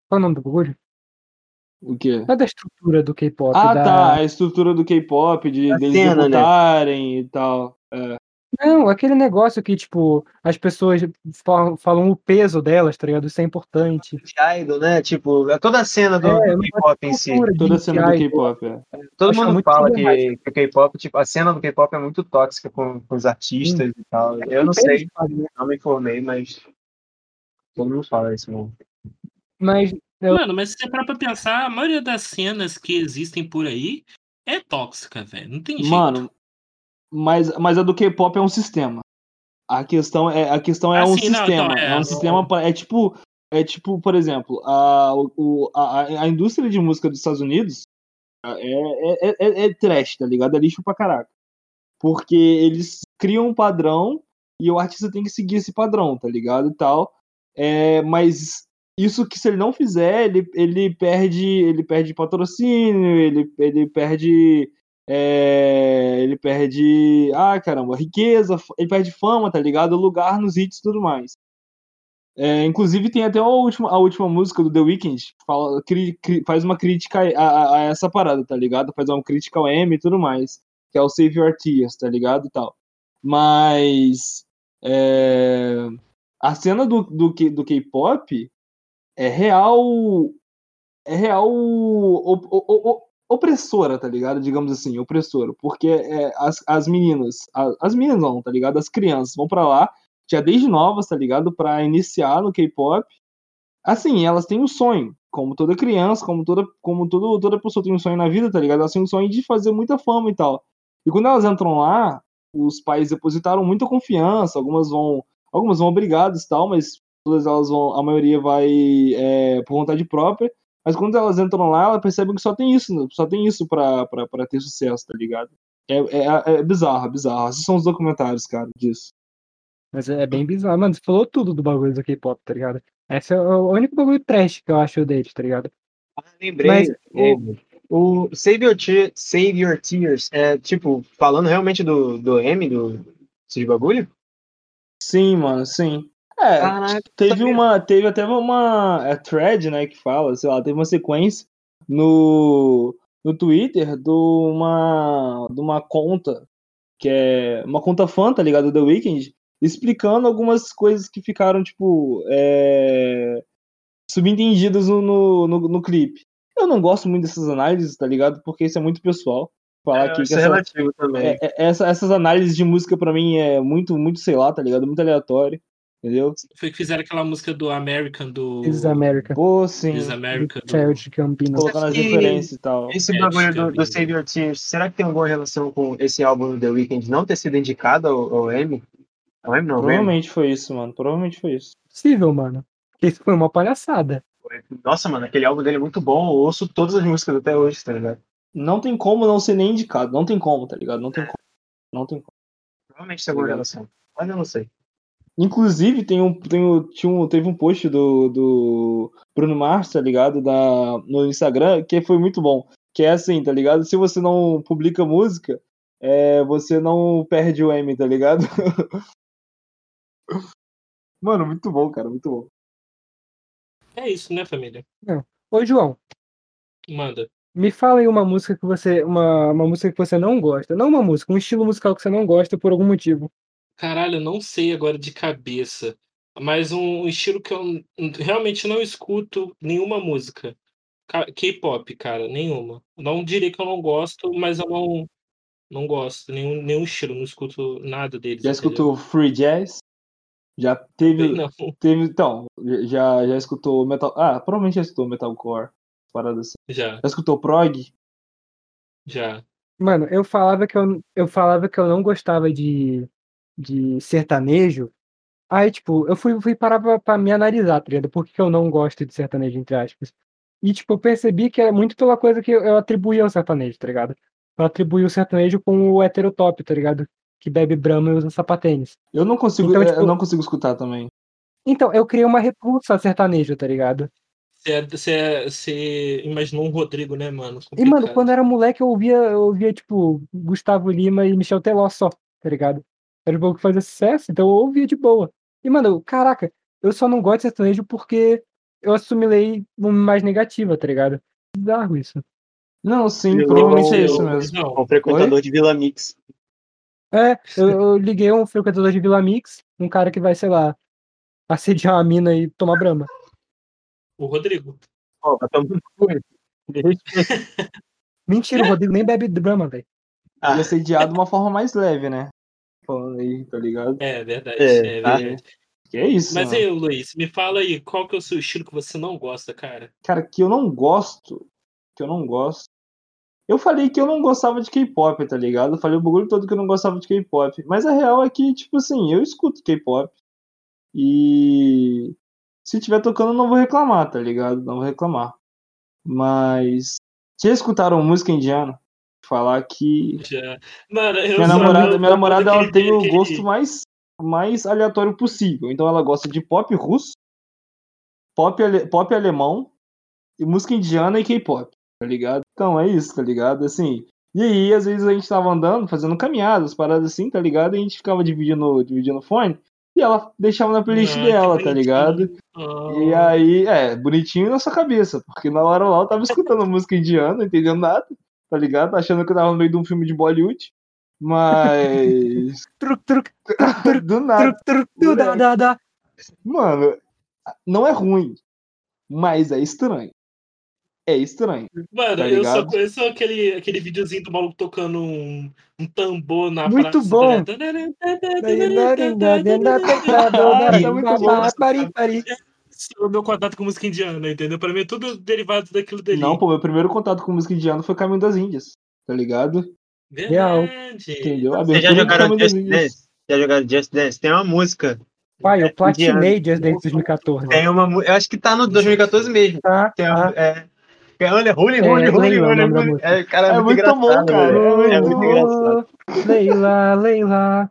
Qual é o nome do bagulho? O quê? Não é da estrutura do K-pop. Ah, da... tá. A estrutura do K-pop, de A deles cena, né? debutarem e tal. Não, aquele negócio que, tipo, as pessoas falam, falam o peso delas, tá ligado? Isso é importante. De idol, né? Tipo, é toda a cena do, É, do K-pop em si. Toda a cena do. K-pop, é. Todo Acho mundo muito fala que, que o K-pop, tipo, a cena do K-pop é muito tóxica com, com os artistas e tal. Eu não Eles sei, né? não me informei, mas todo mundo fala isso, mano. Mas Eu- Mano, mas se você parar pra pensar, a maioria das cenas que existem por aí é tóxica, velho. Não tem jeito. Mano, mas, mas a do K-pop é um sistema. A questão é, a questão é Ah, um não, sistema. então, é, é, um sistema. pra- É tipo, é tipo, por exemplo, a, o, a, a indústria de música dos Estados Unidos é, é, é, é trash, tá ligado? É lixo pra caraca. Porque eles criam um padrão e o artista tem que seguir esse padrão, tá ligado? E tal. É, mas isso que se ele não fizer, ele, ele perde ele perde patrocínio, ele, ele perde é, ele perde ah caramba riqueza ele perde fama tá ligado? Lugar nos hits e tudo mais. É, inclusive tem até a última, a última música do The Weeknd fala, cri- cri- faz uma crítica a, a- a essa parada tá ligado? Faz uma crítica ao M e tudo mais que é o Save Your Tears tá ligado e tal. Mas é, a cena do, do, do K-pop é real. É real op- op- op- opressora, tá ligado? Digamos assim, opressora. Porque é, as, as meninas, a- as meninas não, tá ligado? As crianças vão pra lá, já desde novas, tá ligado? Pra iniciar no K-pop. Assim, elas têm um sonho, como toda criança, como toda, como todo, toda pessoa tem um sonho na vida, tá ligado? Elas têm um sonho de fazer muita fama e tal. E quando elas entram lá, os pais depositaram muita confiança, algumas vão algumas vão obrigadas e tal, mas todas elas vão, a maioria vai é, por vontade própria, mas quando elas entram lá, elas percebem que só tem isso, né? só tem isso pra, pra, pra ter sucesso, tá ligado? É, é, é bizarro, é bizarro. Esses são os documentários, cara, disso. Mas é bem bizarro. Mano, você falou tudo do bagulho do K-pop, tá ligado? Esse é o único bagulho trash que eu acho deles, tá ligado? Ah, lembrei. Mas o, o Save, Your Te- Save Your Tears é, tipo, falando realmente do, do M, do, desse bagulho? Sim, mano, sim. É, Caraca, teve uma, teve até uma é, thread, né, que fala, sei lá, teve uma sequência no, no Twitter de uma, de uma conta, que é uma conta fã, tá ligado, do The Weeknd, explicando algumas coisas que ficaram, tipo, é, subentendidas no, no, no, no clipe. Eu não gosto muito dessas análises, tá ligado, porque isso é muito pessoal. Falar aqui que isso é essa, relativo também. é- é- essa- essas análises de música pra mim é muito, muito, sei lá, tá ligado, muito aleatório, entendeu? Foi que fizeram aquela música do American, do. This is America. Pô, sim. This Do America. Do... Childish Gambino. colocando as referências e tal. Esse É, bagulho do, do. Save Your Tears, será que tem alguma relação com esse álbum do The Weeknd não ter sido indicado ao, ao M? Ao M não? Provavelmente foi isso, mano. Provavelmente foi isso. Possível, mano. Porque isso foi uma palhaçada. Nossa, mano, aquele álbum dele é muito bom. Eu ouço todas as músicas até hoje, tá ligado? Não tem como não ser nem indicado. Não tem como, tá ligado? Não tem como. Não tem como. Provavelmente tem alguma relação. Mas eu não sei. Inclusive, tem um, tem um, tinha um, teve um post do, do Bruno Mars, tá ligado? Da, no Instagram, que foi muito bom. Que é assim, tá ligado? Se você não publica música, é, você não perde o M, tá ligado? Mano, muito bom, cara, muito bom. É isso, né, família? Ô, João, Manda. me fala aí uma música que você. Uma, uma música que você não gosta. Não uma música, um estilo musical que você não gosta por algum motivo. Caralho, eu não sei agora de cabeça. Mas um estilo que eu realmente não escuto nenhuma música. Ca- K-pop, cara, nenhuma. Não diria que eu não gosto, mas eu não, não gosto. Nenhum, nenhum estilo, não escuto nada deles. Já entendeu? escutou Free Jazz? Já teve. Não, Teve, então, já, já escutou Metal. Ah, provavelmente já escutou Metalcore. Parada assim. já, Já escutou Prog? já. Mano, eu falava que eu, eu falava que eu não gostava de, de sertanejo. Aí, tipo, eu fui, fui parar pra, pra me analisar, tá ligado? Por que que eu não gosto de sertanejo, entre aspas. E, tipo, eu percebi que era muito pela coisa que eu, atribuía ao sertanejo, tá ligado? Eu atribuí o sertanejo com o heterotop, tá ligado? Que bebe brama e usa sapatênis. Eu não consigo, Então, é, tipo- eu não consigo escutar também. Então, eu criei uma repulsa a sertanejo, tá ligado? Você, é- você, é- imaginou um Rodrigo, né, mano? E, mano, Complicado. quando eu era moleque, eu ouvia, eu ouvia, tipo, Gustavo Lima e Michel Teló só, tá ligado? Era o bagulho que fazia sucesso, então eu ouvia de boa. E, mano, caraca, eu só não gosto de sertanejo porque eu assimilei uma mais negativa, tá ligado? Bizarro isso. Não, sim, Eu- provavelmente é eu- isso mesmo. Não, Um frequentador de Vila Mix. É, eu, eu liguei um frequentador de Vila Mix, um cara que vai, sei lá, assediar uma mina e tomar brama. o Rodrigo. Ó, tá cu. Deixa- Mentira, o Rodrigo nem bebe brama, velho. Ah, Ia ser de uma forma mais leve, né? Falando aí, tá ligado? É verdade, É, é, tá. verdade. É isso, Mas mano. aí, Luiz, me fala aí, qual que é o seu estilo que você não gosta, cara? Cara, que eu não gosto. Que eu não gosto. Eu falei que eu não gostava de K-pop, tá ligado? Eu falei o bagulho todo que eu não gostava de K-pop. Mas a real é que, tipo assim, eu escuto K-pop. E se tiver tocando, eu não vou reclamar, tá ligado? Não vou reclamar. Mas. Já escutaram música indiana? Falar que. Já. Mano, eu Minha namorada, minha namorada ela tem o gosto mais, mais aleatório possível. Então ela gosta de pop russo, pop, ale- pop alemão, e música indiana e K-pop, tá ligado? Então é isso, tá ligado? Assim. E aí, às vezes a gente tava andando, fazendo caminhadas, paradas assim, tá ligado? E a gente ficava dividindo, dividindo o fone. E ela deixava na playlist Ah, dela, tá ligado? Ah, E aí, é, bonitinho na sua cabeça, porque na hora lá eu tava escutando música indiana, não entendendo nada, tá ligado? Achando que eu tava no meio de um filme de Bollywood. Mas. Truc, truc, do nada. truc, truc, tu, da, da, da. Mano, não é ruim, mas é estranho. É estranho. Mano, Tá eu só conheço aquele, aquele videozinho do maluco tocando um, um tambor na Muito praça. bom. tá? Ah, é muito bom. O meu contato com música indiana, entendeu? Pra mim é tudo derivado daquilo dali. Não, pô, meu primeiro contato com música indiana foi Caminho das Índias, tá ligado? Verdade. Entendeu? Vocês já jogaram Just. Dance? Já jogaram Just Dance? Tem uma música Pai, eu platinei Just Dance 2014. Tem uma. Eu acho que tá no 2014 mesmo. Tá, Tem tá. uma, é, que é Olha, Holy, É, Holy, Holy, Leila, o Holy, nome da Holy. música. É, cara, é É muito, bom, cara. É muito muito engraçado. Leila, Leila.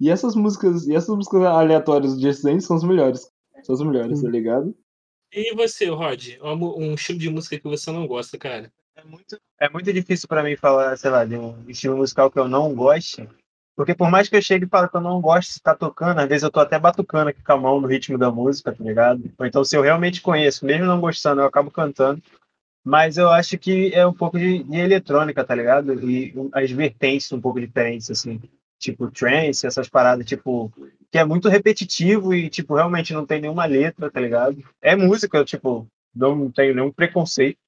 E essas músicas, e essas músicas aleatórias do Just Dance são as melhores. São as melhores, tá ligado? E você, Rod? Um, um estilo de música que você não gosta, cara? É muito, é muito difícil pra mim falar, sei lá, de um estilo musical que eu não goste. Porque por mais que eu chegue e fale que eu não gosto de estar tocando, às vezes eu tô até batucando aqui com a mão no ritmo da música, tá ligado? Ou então se eu realmente conheço, mesmo não gostando, eu acabo cantando. Mas eu acho que é um pouco de, de eletrônica, tá ligado? E um- as vertentes um pouco diferentes, assim. Tipo trance, essas paradas, tipo, que é muito repetitivo e, tipo, realmente não tem nenhuma letra, tá ligado? É música, eu, tipo, não tenho nenhum preconceito.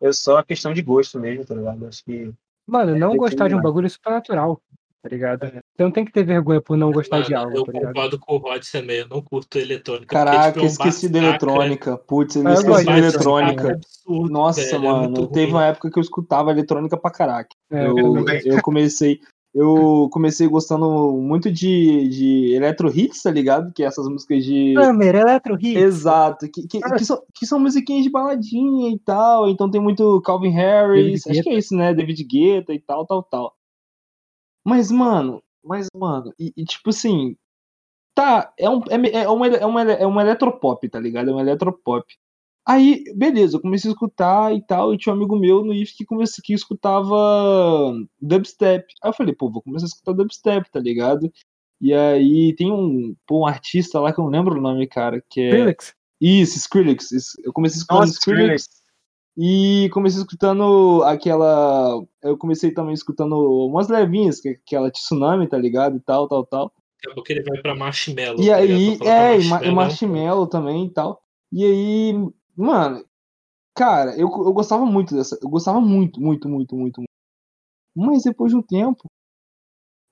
É só questão de gosto mesmo, tá ligado? Acho que. Mano, não tem gostar de um bagulho é super natural, tá ligado? É. Você não tem que ter vergonha por não gostar Mano, de algo, eu tá concordo com o Rod também, eu não curto eletrônica. porque, Caraca, tipo, é esqueci da bate-saca, eletrônica. Putz, eu eu esqueci de eletrônica. absurdo, Nossa, velho, é mano, teve uma época que eu escutava eletrônica pra caraca. É, eu, também. eu comecei. Eu comecei gostando muito de, de electro hits, tá ligado? Que é essas músicas de. Summer, Electro Hit. Exato, que, que, que são, que são musiquinhas de baladinha e tal. Então tem muito Calvin Harris, David acho que é isso, né? David Guetta e tal, tal, tal. Mas, mano, mas, mano, e, e tipo assim. Tá, é um, é, é, uma, é, uma, é uma eletropop, tá ligado? É uma eletropop. Aí, beleza, eu comecei a escutar e tal, e tinha um amigo meu no IF que, comecei, que escutava dubstep. Aí eu falei, pô, vou começar a escutar dubstep, tá ligado? E aí tem um, pô, um artista lá que eu não lembro o nome, cara, que é. Felix. Isso, Skrillex. Eu comecei escutando Nossa, Skrillex e comecei escutando aquela. Eu comecei também escutando umas levinhas, que é aquela Tsunami, tá ligado? E tal, tal, tal. Daqui a pouco ele vai pra Marshmallow. E tá aí, falar é, e e Marshmallow também e tal. E aí, mano, cara, eu, eu gostava muito dessa. Eu gostava muito, muito, muito, muito, muito. Mas depois de um tempo,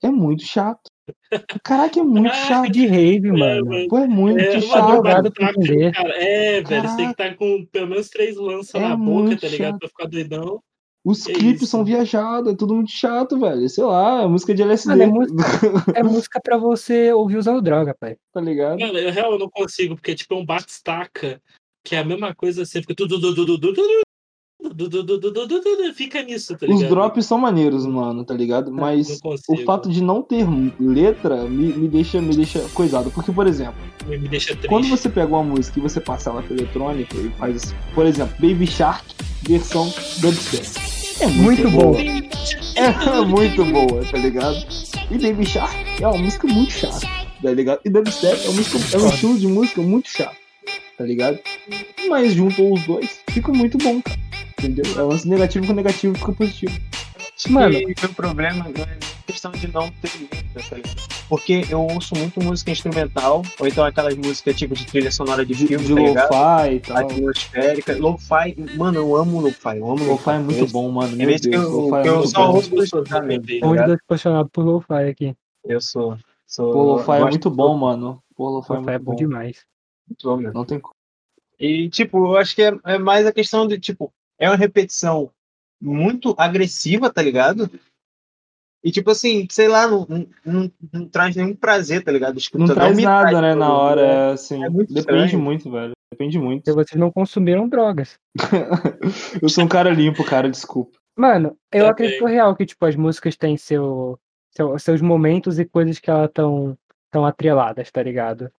é muito chato. Caraca, é muito chato. De rave, É, mano. mano. Pô, é muito É, chato. pra entender. cara. É, velho, você tem que estar com pelo menos três lanças É na boca, tá ligado? chato. Pra ficar doidão. Os Que clipes são viajados, é tudo muito chato, velho. Sei lá, é música de LSD, Mano, é música, é música pra você ouvir usando droga, pai. tá ligado? Mano, eu real eu não consigo, porque tipo é um bate-staca, que é a mesma coisa, você fica tudo, fica nisso, tá ligado? Os drops são maneiros, mano, tá ligado? Mas o fato de não ter letra me, me, deixa, me deixa coisado. Porque, por exemplo, quando você pega uma música e você passa ela pra eletrônica e faz assim, por exemplo, Baby Shark, versão dubstep. É muito, muito boa. É muito boa, tá ligado? E Baby Shark é uma música muito chata, tá ligado? E dubstep é, música, é um estilo de música muito chato tá ligado? Mas juntou os dois, fica muito bom, cara. Entendeu? É lance negativo com negativo fica positivo. Mano. E o problema não é questão de não ter letra, tá ligado? Porque eu ouço muito música instrumental, ou então aquelas músicas tipo de trilha sonora de filme, de tá lo-fi e tal. Atmosférica. Lo-fi, mano, eu amo lo-fi. Eu amo Lo-fi é muito bom, mano. Tem Meu vezes que Deus, eu, que é eu muito só bom. ouço mesmo, tá Onde apaixonado por lo-fi aqui. Eu sou. sou Pô, lo-fi é muito bom, mano. Pô, lo-fi é é muito bom. demais. Muito bom mesmo. Não tem como. E, tipo, eu acho que é, é mais a questão de, tipo, é uma repetição muito agressiva, tá ligado? E, tipo assim, sei lá, não, não, não, não traz nenhum prazer, tá ligado? Não Escutando. traz nada, traz, né, na hora. É, assim, É muito depende estranho. muito, velho. Depende muito. Se vocês não consumiram drogas. Eu sou um cara limpo, cara, desculpa. Mano, eu acredito real que, tipo, as músicas têm seu, seu- seus momentos e coisas que elas estão tão atreladas, tá ligado?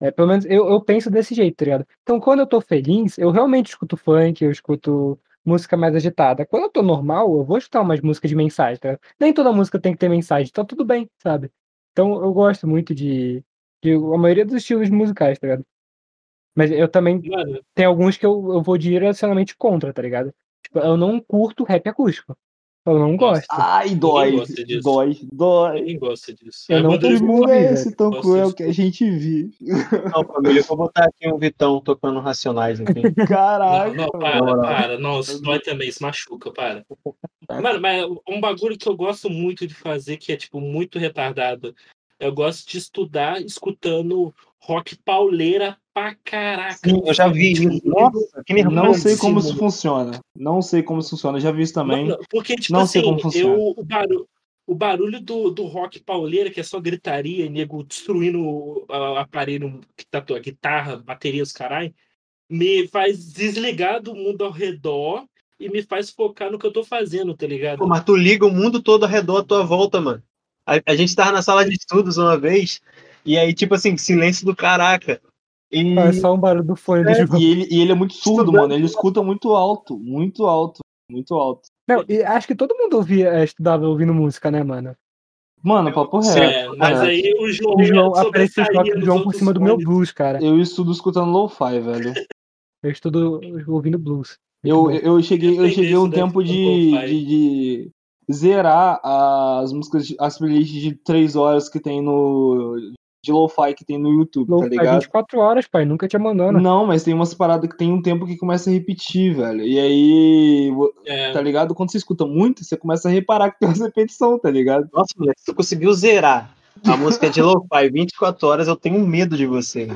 É, pelo menos eu, eu penso desse jeito, tá ligado? Então, quando eu tô feliz, eu realmente escuto funk, eu escuto música mais agitada. Quando eu tô normal, eu vou escutar umas músicas de mensagem, tá ligado? Nem toda música tem que ter mensagem, tá tudo bem, sabe? Então, eu gosto muito de, de a maioria dos estilos musicais, tá ligado? Mas eu também Mano, tem alguns que eu, eu vou direcionalmente contra, tá ligado? Tipo, eu não curto rap acústico. Eu não gosto. Ai, dói. Dói, dói. ninguém gosta disso. Eu É não Que mundo é esse tão cruel que a gente vive? Não, família, eu vou botar aqui um Vitão tocando Racionais aqui. Caraca. Não, não, para, para. Não, isso dói também, isso machuca, para. Mano, mas um bagulho que eu gosto muito de fazer, que é, tipo, muito retardado. Eu gosto de estudar escutando rock pauleira pra caraca. Sim, eu já vi isso. Nossa, que nervoso. Não sei como isso funciona. Não sei como isso funciona. Já vi isso também. Mano, porque, tipo Não assim, sei como funciona. eu, o, barulho, o barulho do, do rock pauleira, que é só gritaria, e nego destruindo o aparelho que tá a guitarra, bateria, os caralho, me faz desligar do mundo ao redor e me faz focar no que eu tô fazendo, tá ligado? Pô, mas tu liga o mundo todo ao redor à tua volta, mano. A, a gente tava na sala de estudos uma vez, e aí, tipo assim, silêncio do caraca. E É só um barulho do fone É. E ele, e ele é muito surdo, Estudando. mano. Ele escuta muito alto, muito alto, muito alto. Não, e acho que todo mundo ouvia, é, estudava ouvindo música, né, mano? Mano, papo reto. É, mas reto. aí o João, O João apareceu o do João por cima do meu blues, cara. Eu estudo escutando lo-fi, velho. Eu estudo ouvindo blues. Eu, Muito eu cheguei, eu cheguei um tempo de, de, de zerar as músicas, as playlists de 3 horas que tem no. de lo-fi que tem no YouTube, tá ligado? 24 horas, pai. Nunca te abandona. Não, mas tem umas paradas que tem um tempo que começa a repetir, velho. E aí, É, tá ligado? Quando você escuta muito, você começa a reparar que tem umas repetições, tá ligado? Nossa, moleque, se tu conseguiu zerar a música de lo-fi 24 horas, eu tenho medo de você.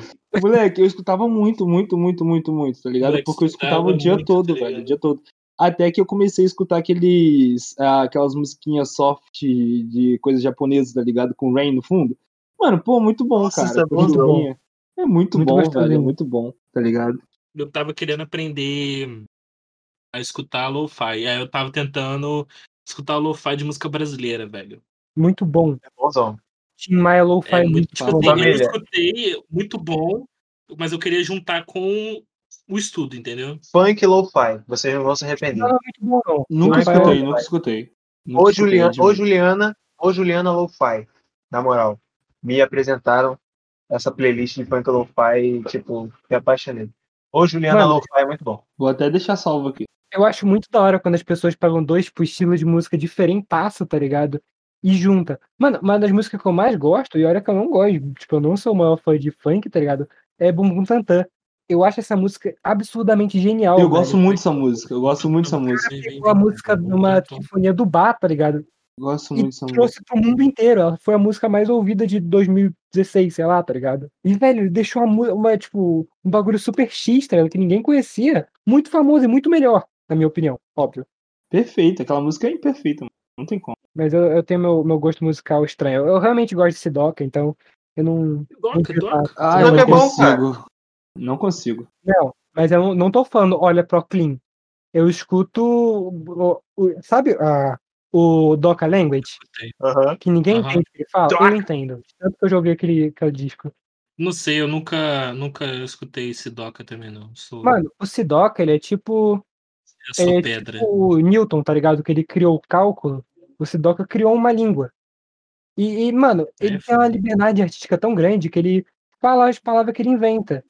Moleque, eu escutava muito, muito, muito, muito, muito, tá ligado? Moleque, Porque eu escutava o dia muito, todo, tá velho, o dia todo. Até que eu comecei a escutar aqueles, ah, aquelas musiquinhas soft de coisas japonesas, tá ligado? Com Rain no fundo. Mano, pô, muito bom, Nossa, cara. é muito bom. É muito, Muito bom, gostosinho. velho, é muito bom, tá ligado? eu tava querendo aprender a escutar lo-fi. Aí eu tava tentando escutar lo-fi de música brasileira, velho. Muito bom. É bonzão. Tim Maia Lo-Fi É muito, muito tipo bom. assim, eu família. escutei, muito bom, mas eu queria juntar com o estudo, entendeu? Funk e lo-fi. Vocês não vão se arrepender. Não é muito bom, não. Nunca escutei, nunca escutei. Nunca Ô Juliana, ô Juliana, ô Juliana Lo-Fi. Na moral, me apresentaram essa playlist de funk lo-fi e, tipo, me apaixonei. Ô Juliana. Lo-Fi é muito bom. Vou até deixar salvo aqui. Eu acho muito da hora quando as pessoas pegam dois tipo, estilos de música diferentaço, tá ligado? E junta. Mano, uma das músicas que eu mais gosto, e olha que eu não gosto, tipo, eu não sou o maior fã de funk, tá ligado? É Bumbum Tantan. Eu acho essa música absurdamente genial. Eu velho. gosto muito dessa música, eu gosto muito dessa música. Pegou a música numa sinfonia do bar, tá ligado? Eu gosto muito dessa música. trouxe pro mundo inteiro. Ela foi a música mais ouvida de 2016, sei lá, tá ligado? E, velho, ele deixou uma, uma, tipo, um bagulho super X, tá ligado? Que ninguém conhecia. Muito famoso e muito melhor, na minha opinião, óbvio. Perfeito, aquela música é imperfeita, mano. Não tem como. Mas eu, eu tenho meu, meu gosto musical estranho. Eu, eu realmente gosto de Sidoca, então eu não. Doca, não doca. Ah, Não eu é não bom, consigo. Não consigo. Não, mas eu não, tô falando, olha, pro clean. Eu escuto. o- o- sabe a, o Doca Language? Aham. Que ninguém Aham. entende o que ele fala? Doca. Eu entendo. Tanto que eu joguei aquele, aquele disco. Não sei, eu nunca, nunca escutei esse Doca também, não. Sou, Mano, o Sidoca, ele é tipo. eu sou é pedra. tipo o Newton, tá ligado? Que ele criou o cálculo. O Sidoca criou uma língua. E, e, mano, ele É, tem uma liberdade artística tão grande que ele fala as palavras que ele inventa.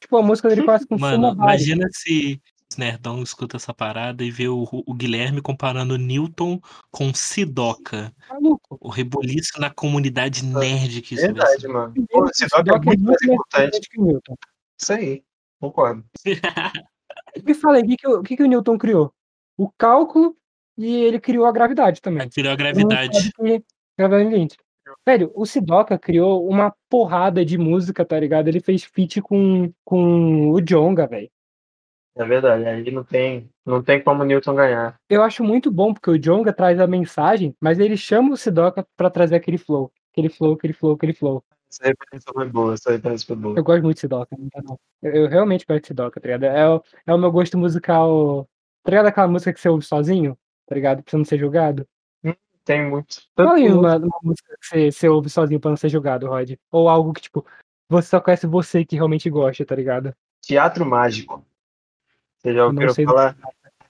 Tipo, a música dele quase com Mano, imagina se os nerdão escuta essa parada e vê o, o Guilherme comparando Newton com Sidoca. Maluco. O reboliço na comunidade nerd que isso Verdade, mano. Pô, é Sidoca muito mais importante. que Newton. Isso aí. Concordo. Me fala aí, o que, que, o que, que o Newton criou? O cálculo e ele criou a gravidade também. Criou a gravidade. gravidade ninguém. Velho, o Sidoca criou uma porrada de música, tá ligado? Ele fez feat com, com o Jonga, velho. É verdade. Aí não tem, não tem como o Newton ganhar. Eu acho muito bom, porque o Jonga traz a mensagem, mas ele chama o Sidoca pra trazer aquele flow. Aquele flow, aquele flow, aquele flow. Essa referência foi boa. Essa referência foi boa. Eu gosto muito de Sidoca, não tá não. Eu, eu realmente gosto de Sidoca, tá ligado? É o, é o meu gosto musical. Tá ligado aquela música que você ouve sozinho? Tá ligado? Pra você não ser julgado? Tem muito. Fala aí Tanto uma, uma música que você, você ouve sozinho pra não ser julgado, Rod. Ou algo que, tipo, você só conhece você que realmente gosta, tá ligado? teatro mágico. Você já não sei do falar?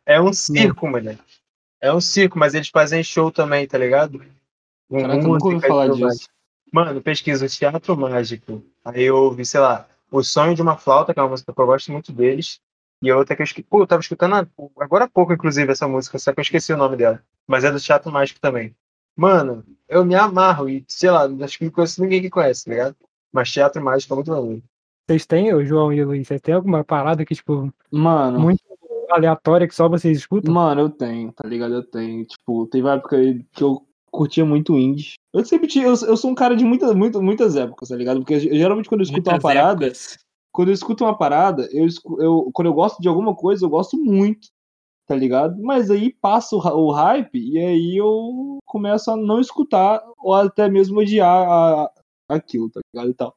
É um circo, moleque. É um circo, mas eles fazem show também, tá ligado? Com Caraca, eu nunca ouvi música falar disso. Mano, pesquisa teatro mágico. Aí eu ouvi, sei lá, O Sonho de uma Flauta, que é uma música que eu gosto muito deles. E a outra que eu esqueci. Pô, eu tava escutando agora há pouco, inclusive, essa música, só que eu esqueci o nome dela. Mas é do Teatro Mágico também. Mano, eu me amarro e, sei lá, acho que não conheço ninguém que conhece, tá ligado? Mas Teatro Mágico é muito maneiro. Vocês têm, o João e o Luiz, vocês têm alguma parada que, tipo, Mano, muito aleatória que só vocês escutam? mano, eu tenho, tá ligado? Eu tenho. Tipo, teve uma época que eu curtia muito indie. Eu sempre tinha, eu, eu sou um cara de muitas, muitas, muitas épocas, tá ligado? Porque eu- geralmente quando eu escuto uma Muitas parada, épocas. Quando eu escuto uma parada, eu, eu- quando eu gosto de alguma coisa, eu gosto muito, tá ligado? Mas aí passa o, o hype e aí eu começo a não escutar ou até mesmo odiar a, aquilo, tá ligado? E tal.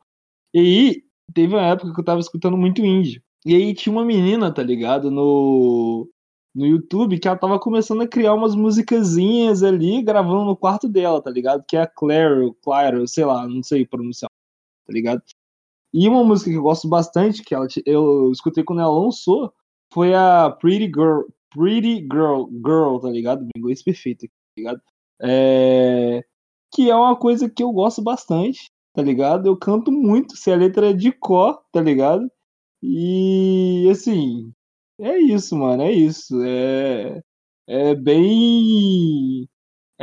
E aí teve uma época que eu tava escutando muito indie. E aí tinha uma menina, tá ligado? No, no YouTube que ela tava começando a criar umas musicazinhas ali, gravando no quarto dela, tá ligado? Que é a Claire, Claire, sei lá, não sei pronunciar, tá ligado? E uma música que eu gosto bastante, que ela, eu escutei quando ela lançou, foi a Pretty Girl, Pretty Girl, Girl, tá ligado? Meu inglês perfeito, tá ligado? É... Que é uma coisa que eu gosto bastante, tá ligado? Eu canto muito, se a letra é de cor, tá ligado? E assim, é isso, mano, é isso. É, é bem.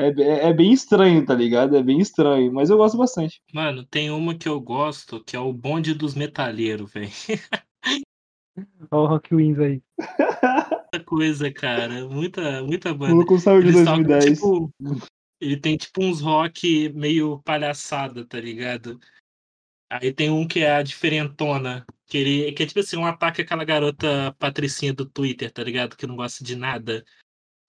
É, é, é bem estranho, tá ligado? É bem estranho, mas eu gosto bastante. Mano, tem uma que eu gosto, que é o bonde dos metalheiros, velho. Olha o Rock Wins aí. Muita coisa, cara. Muita, muita banda. Vou com saúde Eles tocam, 2010. tipo, ele tem tipo uns rock meio palhaçada, tá ligado? Aí tem um que é a diferentona, que ele que é tipo assim, um ataque àquela garota patricinha do Twitter, tá ligado? Que não gosta de nada.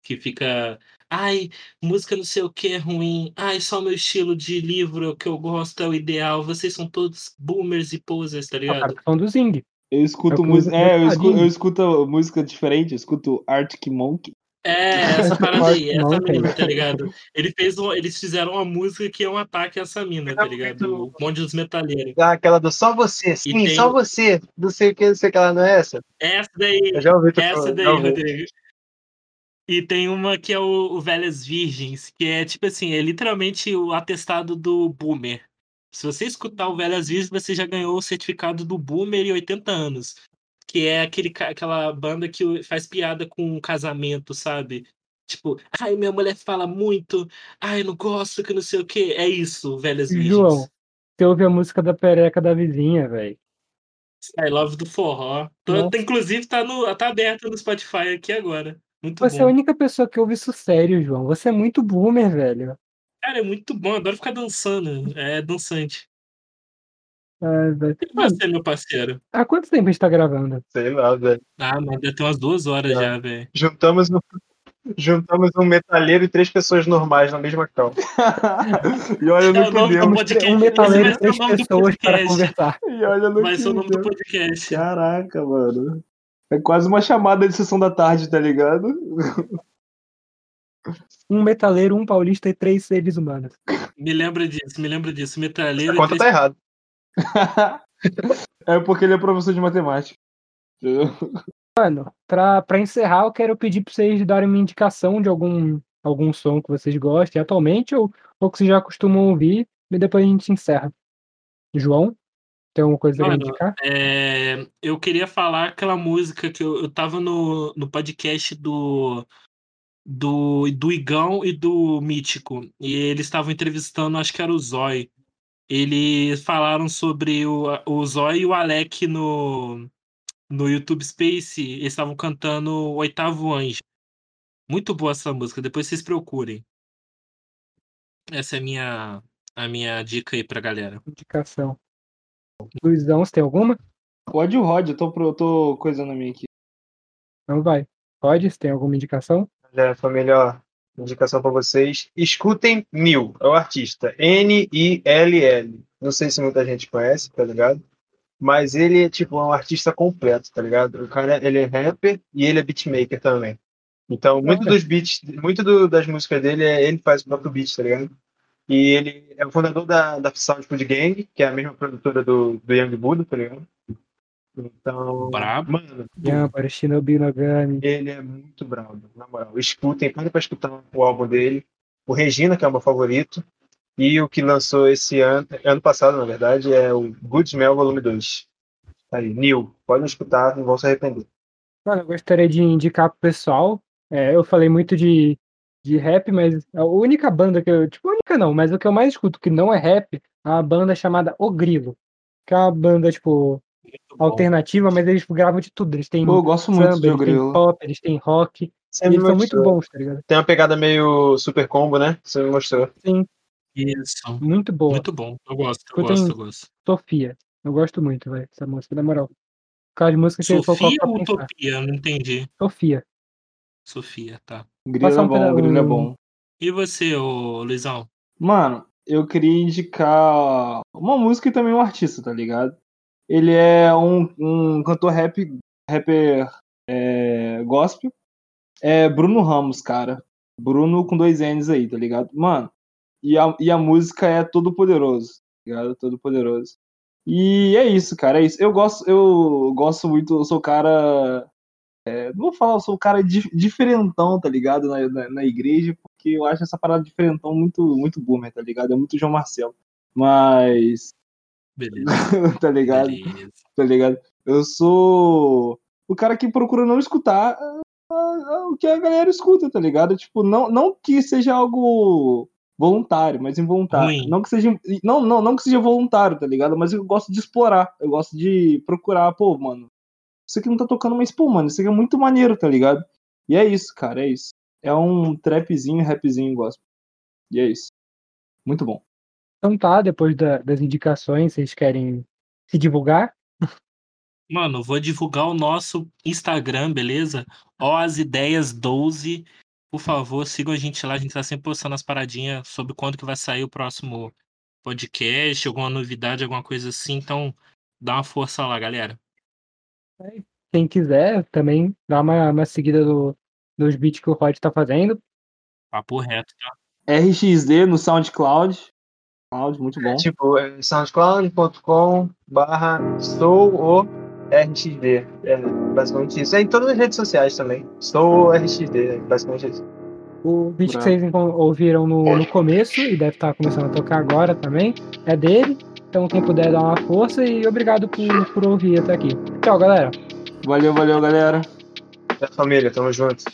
Que fica, ai, música não sei o que é ruim, ai, só o meu estilo de livro é que eu gosto, é o ideal, vocês são todos boomers e posers, tá É ligado? falando do Zing. Eu escuto É o que música. eu- É, eu escuto, eu escuto música diferente, eu escuto Arctic Monkey. É, essa parada aí, essa menina, tá ligado? Ele fez um, eles fizeram uma música que é um ataque a essa mina, tá ligado? O bonde dos metaleiros. Ah, aquela do só você, sim, tem- só você. Não sei o que, não sei o que ela não é essa. Essa daí, Eu já ouvi tu Essa falar, daí, já ouvi. Rodrigo. E tem uma que é o, o Velhas Virgens, que é tipo assim, é literalmente o atestado do Boomer. Se você escutar o Velhas Virgens, você já ganhou o certificado do Boomer e 80 anos. Que é aquele, aquela banda que faz piada com casamento, sabe? Tipo, ai, minha mulher fala muito, ai, não gosto, que não sei o quê. É isso, Velhas Virgens. João. Você ouve a música da pereca da vizinha, velho. I Love do Forró. Tô- inclusive, tá, no, tá aberto no Spotify aqui agora. Muito Você é bom. a única pessoa que ouve isso sério, João. Você é muito boomer, velho. Cara, é muito bom, adoro ficar dançando. É dançante. Ah, velho. E você, meu parceiro? há quanto tempo a gente tá gravando? Sei lá, velho. Ah, mano, deve ter umas duas horas É. já, velho. Juntamos um, juntamos um metalheiro e três pessoas normais na mesma cal. e olha É no o que podcast. um vai e três nome do pessoas para podcast. conversar. E olha no que ser o nome do podcast. Caraca, mano. É quase uma chamada de sessão da tarde, tá ligado? Um metaleiro, um paulista e três seres humanos. Me lembra disso, me lembra disso. Metralheiro A conta três... tá errada. é porque ele é professor de matemática. Mano, pra, pra encerrar, eu quero pedir pra vocês darem uma indicação de algum, algum som que vocês gostem atualmente ou, ou que vocês já costumam ouvir e depois a gente encerra. João, tem alguma coisa Mano, indicar? É, eu queria falar aquela música que eu, eu tava no, no podcast do, do, do Igão e do Mítico. E eles estavam entrevistando, acho que era o Zói. Eles falaram sobre o, o Zói e o Alec no, no YouTube Space. Eles estavam cantando o Oitavo Anjo. Muito boa essa música, depois vocês procurem. Essa é a minha, a minha dica aí pra galera. Indicação. Luizão, você tem alguma? Pode o Rod, eu tô, eu tô coisando a minha aqui. Não vai. Pode? Você tem alguma indicação? Já foi a melhor indicação pra vocês. Escutem Mil, é o artista. N-I-L-L. Não sei se muita gente conhece, tá ligado? Mas ele é tipo um artista completo, tá ligado? O cara ele é rapper e ele é beatmaker também. Então, muito Olha. dos beats, muito do- das músicas dele é ele faz o próprio beat, tá ligado? E ele é o fundador da, da Sound Food Gang, que é a mesma produtora do, do Young Buddha, tá ligado? Então, Brabo. mano, Yampa, Shinobi Nogami. ele é muito bravo, na moral. Escutem, parem pra escutar o álbum dele. O Regina, que é o meu favorito. E o que lançou esse ano, ano passado, na verdade, é o Good Smell Volume 2. Tá aí, Neil. Podem escutar, não vão se arrepender. Mano, eu gostaria de indicar pro pessoal. é, eu falei muito de, de rap, mas a única banda que eu. Tipo, única não, mas o que eu mais escuto que não é rap é uma banda chamada O Grilo. Que é uma banda, tipo, Muito bom. alternativa, mas eles gravam de tudo. Eles têm Pô, eu gosto muito samba, de eles têm Ogrilo. pop, eles têm rock. E Você eles são muito bons, tá ligado? Tem uma pegada meio super combo, né? Você me mostrou. Isso. Muito boa. Muito bom. Eu gosto, eu Escutem- gosto, eu gosto. Sofia. Eu gosto muito, velho, dessa música, na moral. Aquelas músicas que Sofia ou. Utopia? Não entendi. Sofia. Sofia, tá. Grilo é um bom, grilo é bom. E você, ô Luizão? Mano, eu queria indicar uma música e também um artista, tá ligado? Ele é um, um cantor rap, rapper é, gospel. É Bruno Ramos, cara. Bruno com dois N's aí, tá ligado? Mano, e a, e a música é Todo Poderoso, tá ligado? Todo Poderoso. E é isso, cara, é isso. Eu gosto, eu gosto muito, eu sou o cara. É, não vou falar, eu sou o cara di- diferentão, tá ligado? Na, na, na igreja, porque eu acho essa parada diferentão muito, muito boomer, tá ligado? É muito João Marcelo. Mas, Beleza. tá ligado? Beleza. Tá ligado? Eu sou o cara que procura não escutar ah, ah, o que a galera escuta, tá ligado? Tipo, não, não que seja algo voluntário, mas involuntário. Ruim. Não que seja não, não, não que seja voluntário, tá ligado? Mas eu gosto de explorar, eu gosto de procurar, pô, mano. Isso aqui não tá tocando, mas pô, mano, isso aqui é muito maneiro, tá ligado? E é isso, cara, é isso. É um trapzinho, rapzinho gospel. E é isso. Muito bom. Então tá, depois da- das indicações, vocês querem se divulgar? Mano, vou divulgar o nosso Instagram, beleza? Ó as ideias 12. Por favor, sigam a gente lá, a gente tá sempre postando as paradinhas sobre quando que vai sair o próximo podcast, alguma novidade, alguma coisa assim. Então, dá uma força lá, galera. Quem quiser também dá uma, uma seguida do, dos beats que o Rod tá fazendo. Papo reto, tá? RXD no SoundCloud. Cloud, muito bom. Tipo, é soundcloud.com barra sou o RXD. É basicamente isso. É em todas as redes sociais também. Sou o RXD, é basicamente isso. O beat que Bravo. vocês encon- ouviram no, no começo e deve estar começando a tocar agora também é dele. Então quem puder dar uma força e obrigado por, por ouvir até aqui. Tchau, galera. Valeu, valeu, galera. É família, tamo junto.